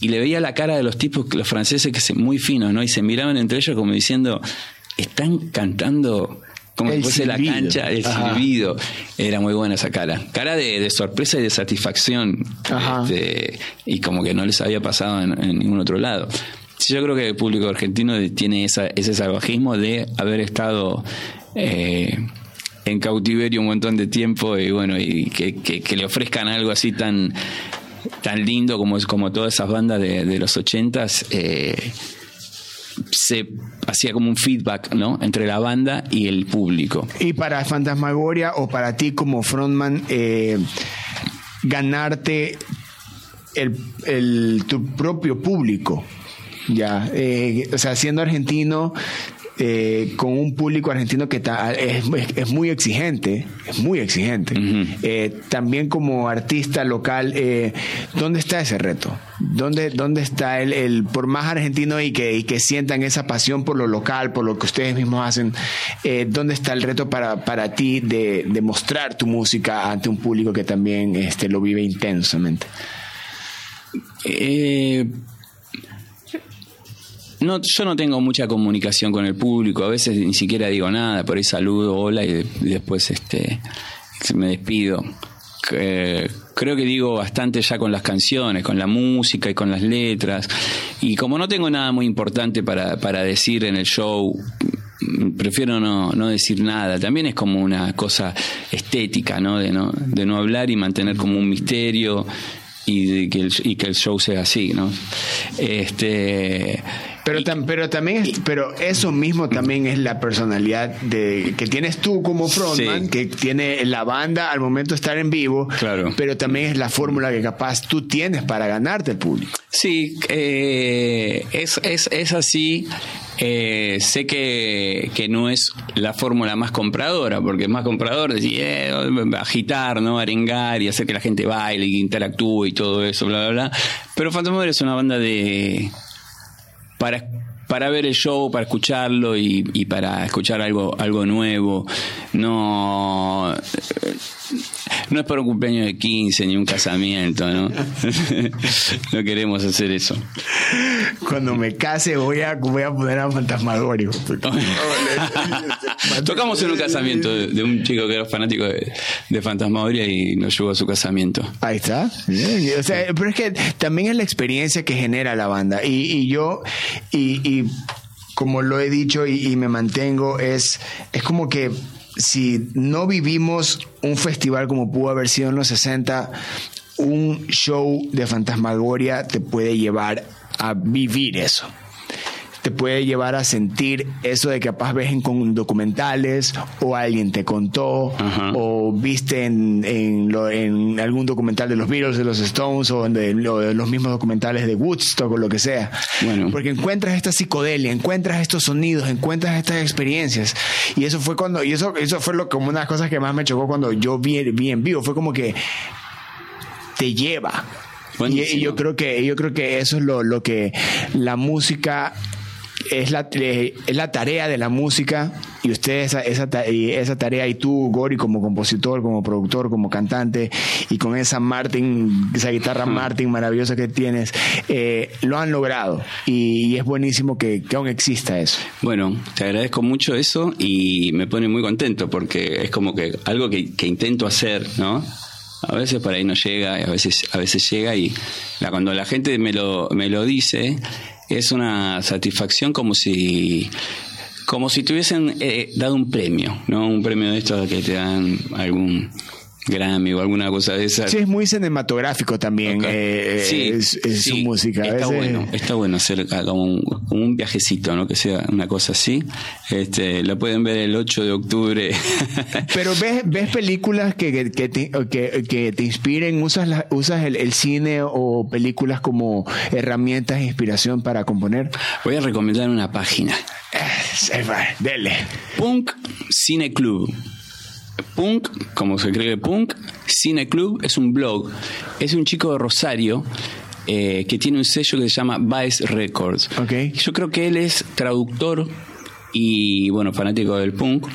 B: Y le veía la cara de los tipos, los franceses, que se, muy finos, ¿no? Y se miraban entre ellos como diciendo, están cantando como si fuese la cancha, el silbido. Era muy buena esa cara. Cara de, sorpresa y de satisfacción. Este, y como que no les había pasado en, ningún otro lado. yo creo que el público argentino tiene ese salvajismo de haber estado eh, en cautiverio un montón de tiempo y bueno, y que, le ofrezcan algo así tan, tan lindo como, como todas esas bandas de, los ochentas. Eh, se hacía como un feedback, ¿no? Entre la banda y el público.
A: Y para Fantasmagoria o para ti como frontman, eh, ganarte el, tu propio público. Ya, eh, o sea, siendo argentino, eh, con un público argentino que es, es, muy exigente, es muy exigente. Eh, también como artista local, eh, ¿dónde está ese reto? ¿Dónde, dónde está el, el, por más argentino y que, y que sientan esa pasión por lo local, por lo que ustedes mismos hacen, ¿dónde está el reto para, para ti de, de, mostrar tu música ante un público que también este, lo vive intensamente?
B: Eh, no, yo no tengo mucha comunicación con el público, a veces ni siquiera digo nada, por ahí saludo, hola y, después este me despido. Creo que digo bastante ya con las canciones, con la música y con las letras. Y como no tengo nada muy importante para, para decir en el show, prefiero no, no decir nada. También es como una cosa estética, ¿no? De no, de no hablar y mantener como un misterio y, que el, y que el show sea así, ¿no? Este
A: pero, pero también, pero eso mismo también es la personalidad de que tienes tú como frontman, que tiene la banda al momento de estar en vivo,
B: claro.
A: pero también es la fórmula que capaz tú tienes para ganarte el público.
B: Sí, eh, es, es, es así. Eh, sé que, que, no es la fórmula más compradora, porque es más comprador decir, eh, agitar, ¿no? arengar y hacer que la gente baile y interactúe y todo eso, bla, bla, bla. Pero Phantom es una banda de, para, para ver el show, para escucharlo y, y para escuchar algo, algo nuevo. No no es para un cumpleaños de 15 ni un casamiento, ¿no? no queremos hacer eso.
A: Cuando me case voy a, voy a poner a Fantasmagorio.
B: Tocamos en un casamiento de, un chico que era fanático de, de Fantasmagoria y nos llevó a su casamiento.
A: Ahí está. pero es que también es la experiencia que genera la banda. Y, yo, y, como lo he dicho y, y me mantengo, es, es como que si no vivimos un festival como pudo haber sido en los 60, un show de fantasmagoria te puede llevar a vivir eso. Te puede llevar a sentir eso de que capaz ves en documentales o alguien te contó o viste en, en, lo- en algún documental de los Beatles, de los Stones o de, lo- de los mismos documentales de Woodstock o lo que sea.
B: Bueno.
A: Porque encuentras esta psicodelia, encuentras estos sonidos, encuentras estas experiencias. Y eso fue cuando, y eso, eso fue lo, como una de las cosas que más me chocó cuando yo vi, vi en vivo. Fue como que te lleva. Y, y yo creo que, yo creo que eso es lo, lo que la música es la, eh, es la tarea de la música y usted esa, esa, esa tarea y tú, Gori, como compositor, como productor, como cantante y con esa Martin, esa guitarra Martin maravillosa que tienes, eh, lo han logrado y, y es buenísimo que, que aún exista eso.
B: Bueno, te agradezco mucho eso y me pone muy contento porque es como que algo que, que intento hacer, ¿no? A veces por ahí no llega, y a veces, a veces llega y la- cuando la gente me lo, me lo dice, es una satisfacción como si como si te hubiesen eh, dado un premio, ¿no? Un premio de estos que te dan algún Grammy o alguna cosa de esas.
A: Sí, es muy cinematográfico también eh,
B: Sí,
A: es, es su
B: sí,
A: música. A
B: Está
A: veces-
B: bueno, está bueno hacer como un, como un viajecito, ¿no? Que sea una cosa así. Este, lo pueden ver el 8 de octubre.
A: Pero ves, ves películas que, que, que te, que- que te inspiren, usas, la- usas el, el cine o películas como herramientas de inspiración para componer.
B: Voy a recomendar una página.
A: Dele.
B: Punk Cine Club. Punk, como se escribe Punk, Cine Club es un blog. Es un chico de Rosario eh, que tiene un sello que se llama Vice Records.
A: Ok.
B: Yo creo que él es traductor y, bueno, fanático del punk.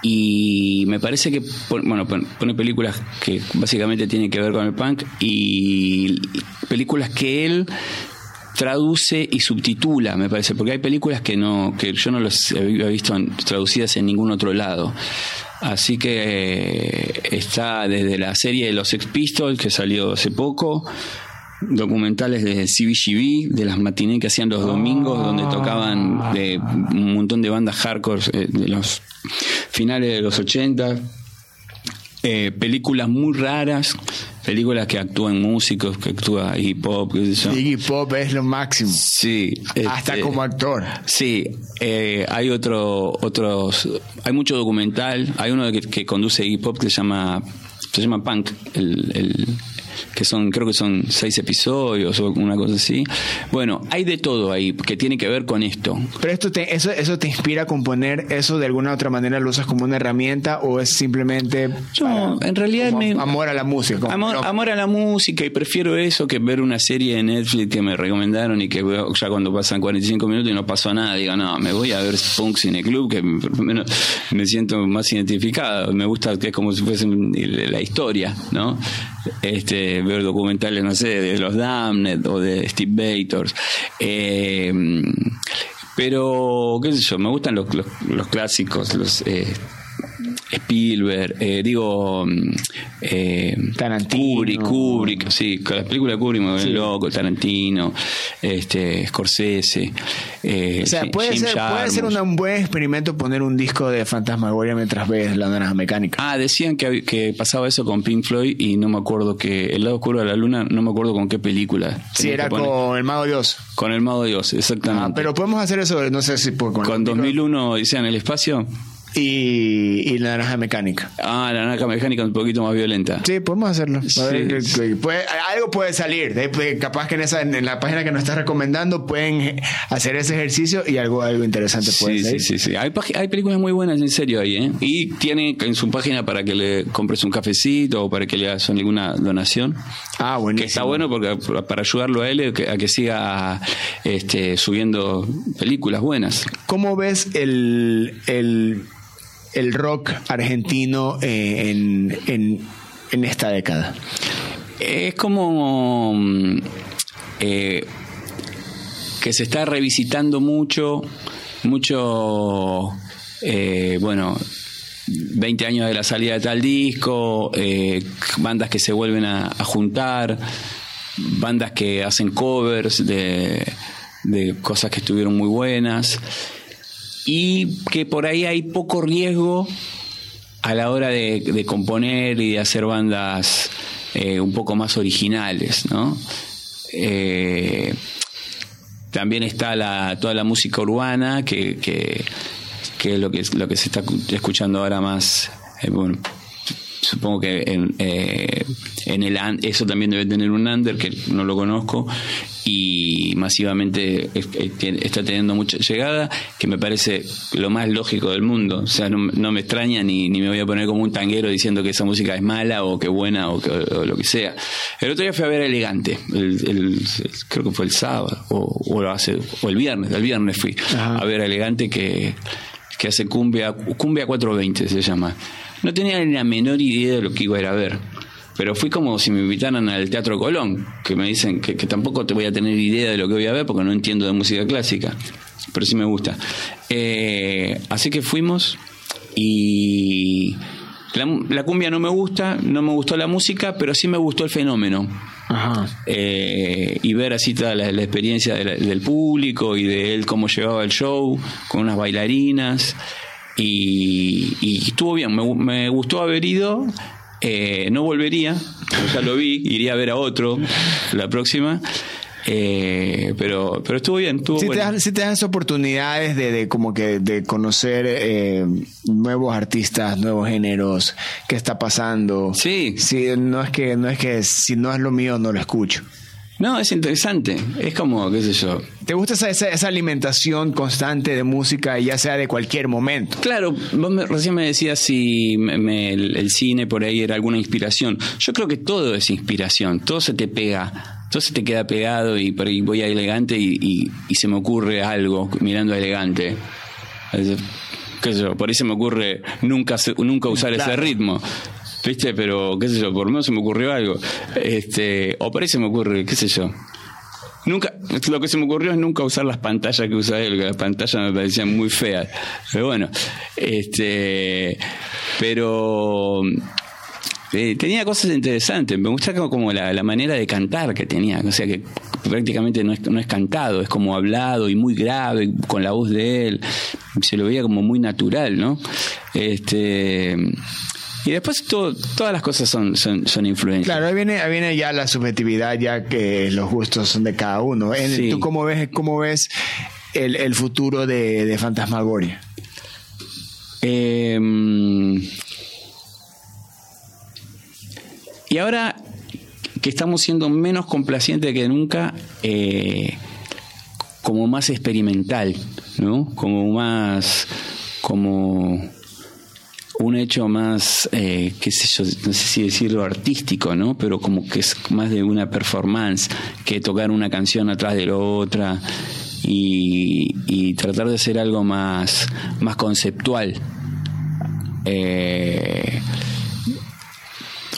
B: Y me parece que bueno, pon- pone películas que básicamente tienen que ver con el punk y películas que él traduce y subtitula, me parece, porque hay películas que no que yo no las había visto traducidas en ningún otro lado. Así que eh, está desde la serie de los Sex Pistols que salió hace poco, documentales de CBGB, de las matinés que hacían los domingos, donde tocaban de un montón de bandas hardcore eh, de los finales de los 80. Eh, películas muy raras, películas que actúan músicos, que actúa hip hop, qué sé yo.
A: Iggy Pop es lo máximo.
B: Sí,
A: Hasta
B: este,
A: como actor.
B: Sí, eh, hay otro, otros, hay mucho documental. Hay uno que, que conduce hip hop que se llama, se llama Punk, el, el- que son, creo que son seis episodios o una cosa así. Bueno, hay de todo ahí que tiene que ver con esto.
A: Pero esto te, eso, eso te inspira a componer, eso de alguna u otra manera lo usas como una herramienta o es simplemente
B: No,
A: para-
B: en realidad me-
A: amor a la música. como-
B: Amor,
A: no,
B: amor a la música y prefiero eso que ver una serie de Netflix que me recomendaron y que veo ya cuando pasan 45 minutos y no pasó nada, digo, no, me voy a ver Punk Cine Club que por lo menos me siento más identificado, me gusta que es como si fuese la historia, ¿no? Este, ver documentales, no sé, de los Damned o de Steve Bators. Eh, pero, qué sé yo, me gustan los, los, los clásicos, los... Spielberg, eh, digo mm, eh,
A: Tarantino.
B: Kubrick, Kubrick, sí, con las películas de Kubrick me vuelven loco, Tarantino, este, Scorsese, eh,
A: o sea, puede ser, puede ser un buen experimento poner un disco de Fantasmagoria mientras ves la naranja mecánica.
B: Ah, decían que, que pasaba eso con Pink Floyd y no me acuerdo que El lado oscuro de la luna, no me acuerdo con qué película. Tenía
A: era con el Mago Dios.
B: con El Mago Dios, exactamente.
A: Ah, pero podemos hacer eso, no sé si por- con,
B: con 2001 Odisea en el espacio.
A: Y, y la naranja mecánica.
B: Ah, la naranja mecánica un poquito más violenta.
A: Sí, podemos hacerlo. Ver,
B: Sí.
A: que- que puede- algo puede salir. Capaz que en, esa, en la página que nos estás recomendando pueden hacer ese ejercicio y algo, algo interesante puede
B: Sí,
A: salir.
B: sí, sí, sí. Hay, hay películas muy buenas en serio ahí, ¿eh? Y tiene en su página para que le compres un cafecito o para que le hagas alguna donación.
A: Ah,
B: Que
A: buenísimo.
B: está bueno porque para ayudarlo a él a que, a que siga este, subiendo películas buenas.
A: ¿Cómo ves el, el, el rock argentino eh, en, en, en esta década?
B: Es como mm, eh, que se está revisitando mucho, mucho, eh, bueno, 20 años de la salida de tal disco, eh, bandas que se vuelven a, a juntar, bandas que hacen covers de, de cosas que estuvieron muy buenas y que por ahí hay poco riesgo a la hora de, componer y de hacer bandas eh, un poco más originales, ¿no? Eh, también está la, toda la música urbana, que, que, que es lo que, lo que se está escuchando ahora más. eh, bueno, supongo que en, eh, en el eso también debe tener un under que no lo conozco y masivamente está teniendo mucha llegada que me parece lo más lógico del mundo o sea no, no me extraña ni, ni me voy a poner como un tanguero diciendo que esa música es mala o que buena o, que, o lo que sea el otro día fui a ver Elegante el, el- creo que fue el sábado o, o lo hace, o el viernes el viernes fui
A: Ajá.
B: a ver a Elegante que que hace cumbia, cumbia 420 se llama. No tenía ni la menor idea de lo que iba a ir a ver. Pero fui como si me invitaran al Teatro Colón, que me dicen que, que tampoco te voy a tener idea de lo que voy a ver porque no entiendo de música clásica, pero sí me gusta. Eh, así que fuimos y la, la cumbia no me gusta, no me gustó la música, pero sí me gustó el fenómeno
A: Ajá.
B: eh, y ver así toda la, la experiencia de la- del público y de él cómo llevaba el show con unas bailarinas y, y estuvo bien, me gustó haber ido. Eh, no volvería, ya lo vi, iría a ver a otro la próxima. eh, pero, pero estuvo bien, estuvo
A: Si te,
B: bueno.
A: das, sí te oportunidades de, de como que de conocer eh, nuevos artistas, nuevos géneros, qué está pasando.
B: Sí.
A: Sí, no es que no es que si no es lo mío no lo escucho.
B: No, es interesante. Es como, qué sé yo,
A: ¿Te gusta esa, esa, esa alimentación constante de música, ya sea de cualquier momento?
B: Claro, vos me- recién me decías si me- me- el, el cine por ahí era alguna inspiración. Yo creo que todo es inspiración, todo se te pega, todo se te queda pegado y por ahí voy a elegante y, y- y se me ocurre algo mirando a elegante. Qué sé yo, por ahí se me ocurre nunca, nunca usar ese
A: Claro.
B: ritmo. ¿Viste? Pero, qué sé yo, por lo menos se me ocurrió algo. Este, o por ahí se me ocurre, qué sé yo. Nunca, lo que se me ocurrió es nunca usar las pantallas que usa él, que las pantallas me parecían muy feas. Pero bueno, este, pero eh, tenía cosas interesantes. Me gusta como, como la, la manera de cantar que tenía, o sea que prácticamente no es, no es cantado, es como hablado y muy grave con la voz de él. Se lo veía como muy natural, ¿no? Este, y después todo- todas las cosas son, son, son influencias.
A: Claro, ahí viene, ahí viene ya la subjetividad, ya que los gustos son de cada uno.
B: Sí.
A: ¿Tú cómo ves, cómo ves el, el futuro de, de Fantasmagoria?
B: Eh, y ahora que estamos siendo menos complacientes que nunca, eh, como más experimental, ¿no? Como más, como un hecho más, eh, qué sé yo, no sé si decirlo artístico, ¿no? Pero como que es más de una performance que tocar una canción atrás de la otra y, y tratar de hacer algo más, más conceptual. Eh,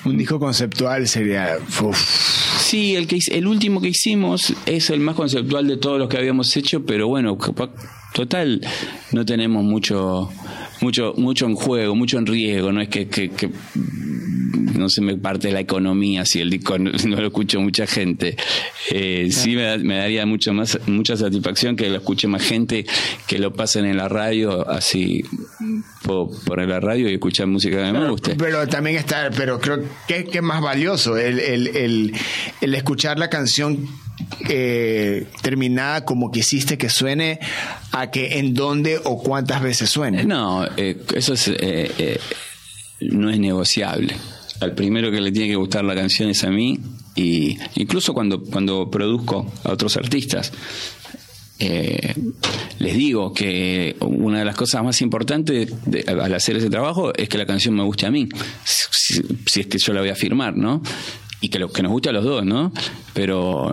A: Un disco conceptual sería... uf.
B: Sí, el, que, el último que hicimos es el más conceptual de todos los que habíamos hecho, pero bueno, total, no tenemos mucho, mucho, mucho en juego, mucho en riesgo, no es que, que- que, no se me parte la economía si el disco no, no lo escucha mucha gente. Eh, Sí me, da- me daría mucho más, mucha satisfacción que lo escuche más gente, que lo pasen en la radio, así poner la radio y escuchar música que me guste.
A: Pero también está, pero creo que, que es más valioso el, el, el, el escuchar la canción eh, terminada como quisiste que suene a que en dónde o cuántas veces suene.
B: No, eh, eso es, eh, eh, no es negociable. Al primero que le tiene que gustar la canción es a mí, y incluso cuando, cuando produzco a otros artistas, eh, les digo que una de las cosas más importantes de- al hacer ese trabajo es que la canción me guste a mí, si, si es que yo la voy a firmar, ¿no? Y que, lo, que nos guste a los dos, ¿no? Pero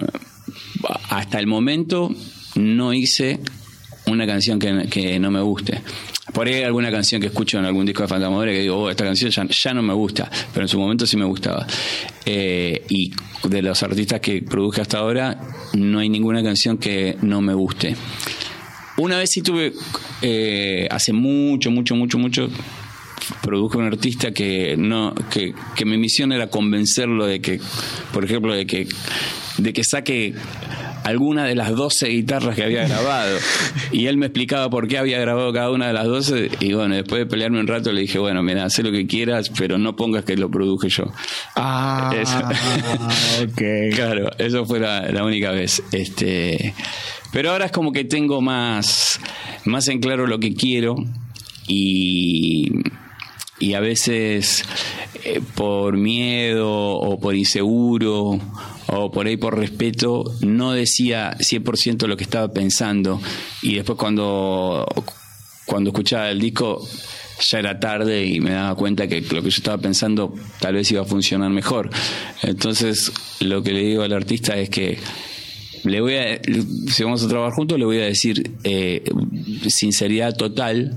B: hasta el momento no hice una canción que, no me guste. Por ahí hay alguna canción que escucho en algún disco de Fantasmagoria que digo, oh, esta canción ya, ya no me gusta, pero en su momento sí me gustaba. Eh, y de los artistas que produje hasta ahora, no hay ninguna canción que no me guste. Una vez sí tuve, eh, hace mucho, mucho, mucho, mucho, produje un artista que no que, que mi misión era convencerlo de que por ejemplo de que de que saque alguna de las 12 guitarras que había grabado y él me explicaba por qué había grabado cada una de las 12 y bueno después de pelearme un rato le dije bueno mira haz lo que quieras pero no pongas que lo produje yo
A: Ah,
B: Eso.
A: ok.
B: Claro, eso fue la, la única vez. Este, Pero ahora es como que tengo más, más en claro lo que quiero y, y a veces eh, por miedo o por inseguro o por ahí por respeto no decía 100% lo que estaba pensando y después cuando, cuando escuchaba el disco ya era tarde y me daba cuenta que lo que yo estaba pensando tal vez iba a funcionar mejor. Entonces lo que le digo al artista es que le voy a, si vamos a trabajar juntos, le voy a decir eh, sinceridad total.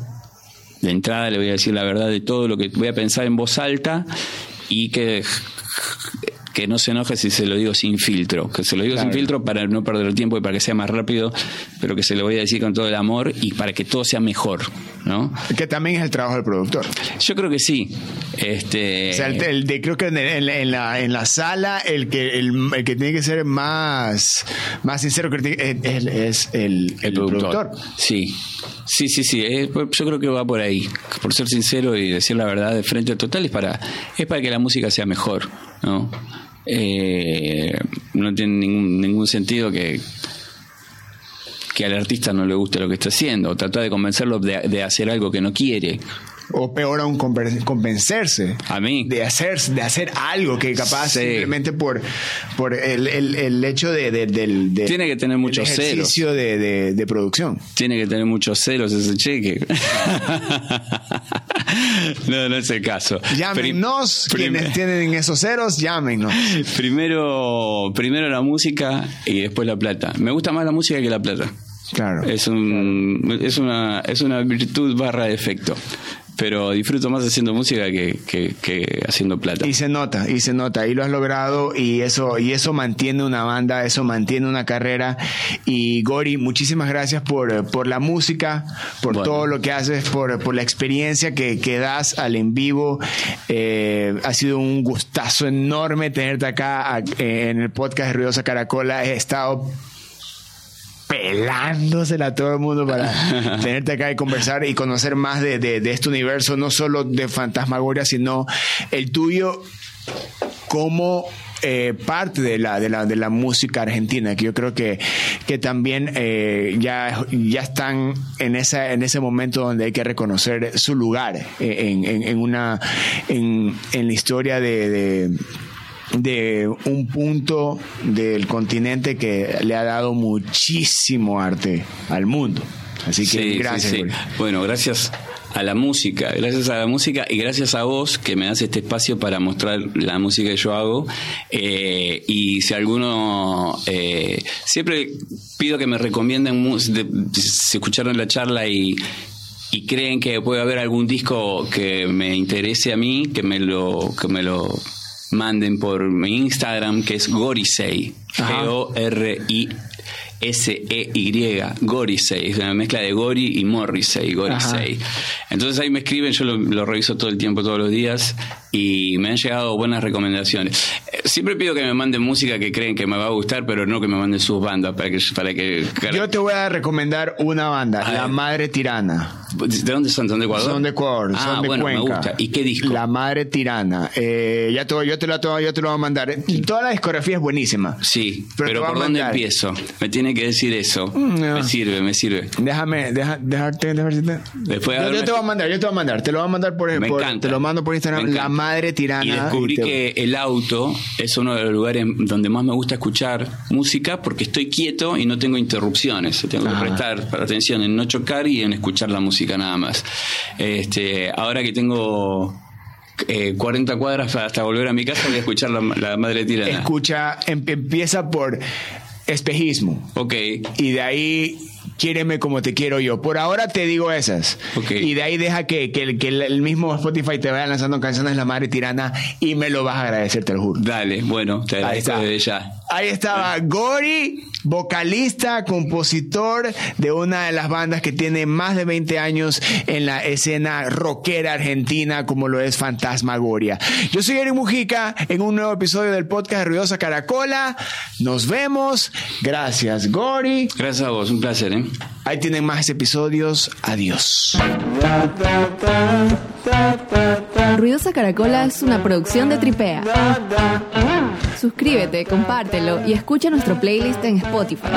B: De entrada le voy a decir la verdad de todo lo que voy a pensar en voz alta y que que no se enoje si se lo digo sin filtro, que se lo digo sin filtro para no perder el tiempo y para que sea más rápido, pero que se lo voy a decir con todo el amor y para que todo sea mejor, ¿no?
A: Que también es el trabajo del productor.
B: Yo creo que sí. Este...
A: O sea, el, de, creo que en, la, en la sala el que, el, que tiene que ser más, más sincero es, es el, el, productor.
B: Sí, sí, sí, sí. yo creo que va por ahí. Por ser sincero y decir la verdad de frente total es para, es para que la música sea mejor, ¿no? Eh, no tiene ningún, ningún sentido que, que al artista no le guste lo que está haciendo, o de convencerlo de, hacer algo que no quiere.
A: O peor aún, convencerse.
B: A mí.
A: De hacer, de hacer algo que capaz simplemente por, por el, el, hecho de, del.
B: Tiene que tener muchos
A: ejercicio De, de, producción.
B: Tiene que tener muchos celos ese cheque. no, no es el caso.
A: Llámenos, quienes tienen esos ceros, llámenos.
B: Primero, primero la música y después la plata. Me gusta más la música que la plata.
A: Claro.
B: Es, un, es, una, es una virtud barra defecto pero disfruto más haciendo música que, que, haciendo plata.
A: Y se nota, y se nota, y lo has logrado, y eso, y eso mantiene una banda, eso mantiene una carrera. Y Gori, muchísimas gracias por, por la música, por todo lo que haces, por, por la experiencia que, que das al en vivo. Eh, ha sido un gustazo enorme tenerte acá en el podcast de Ruidosa Caracola. He estado pelándosela a todo el mundo para tenerte acá y conversar y conocer más de, de, este universo, no solo de Fantasmagoria, sino el tuyo como eh, parte de la, de la, de la música argentina, que yo creo que, que también eh, ya, ya están en, esa, en ese momento donde hay que reconocer su lugar en, en, en una, en, en la historia de de un punto del continente que le ha dado muchísimo arte al mundo. Así que gracias.
B: bueno, gracias a la música, gracias a la música y gracias a vos que me das este espacio para mostrar la música que yo hago. Eh, y si alguno, eh, siempre pido que me recomienden, si escucharon la charla y, y creen que puede haber algún disco que me interese a mí, que me lo, que me lo manden por mi Instagram, que es Gorisei. G-O-R-I. S-E-Y, Gorisei, es una mezcla de Gori y Morrissey, Gorisei. Entonces ahí me escriben, yo lo, reviso todo el tiempo, todos los días, y me han llegado buenas recomendaciones. Eh, siempre pido que me manden música que creen que me va a gustar, pero no que me manden sus bandas para que... Para que
A: yo te voy a recomendar una banda, La Madre Tirana.
B: ¿De dónde son? ¿Son de Ecuador?
A: Son de Ecuador,
B: ah,
A: son de
B: bueno,
A: Cuenca.
B: Me gusta. ¿Y qué disco?
A: La Madre Tirana. Eh, ya te, yo, te lo, yo te lo voy a mandar. Toda la discografía es buenísima.
B: Sí, pero, ¿por dónde empiezo? Me tiene que decir eso. Mm, me sirve, me sirve.
A: Déjame, deja, dejarte,
B: Después
A: yo, yo, te voy a mandar, yo te voy a mandar. Te lo voy a mandar por,
B: me
A: por
B: encanta.
A: te lo mando por Instagram. La Madre Tirana.
B: Y descubrí que el auto es uno de los lugares donde más me gusta escuchar música porque estoy quieto y no tengo interrupciones. Tengo que prestar atención en no chocar y en escuchar la música nada más. Este, ahora que tengo 40 eh, cuadras hasta volver a mi casa voy a escuchar la, la madre tirana.
A: Escucha, em, empieza por espejismo.
B: Ok.
A: Y de ahí quiéreme como te quiero yo. Por ahora te digo esas. Y de ahí deja que, que, el mismo Spotify te vaya lanzando canciones La Madre Tirana y me lo vas a agradecer, te lo juro.
B: Dale, bueno, te agradezco desde ya.
A: Ahí estaba Gori, vocalista, compositor de una de las bandas que tiene más de 20 años en la escena rockera argentina como lo es Fantasmagoria. Yo soy Eric Mujica en un nuevo episodio del podcast de Ruidosa Caracola. Nos vemos. Gracias, Gori.
B: Gracias a vos, un placer. ¿eh?
A: Ahí tienen más episodios. Adiós.
C: Ruidosa Caracola es una producción de Tripea. Suscríbete, compártelo y escucha nuestro playlist en Spotify.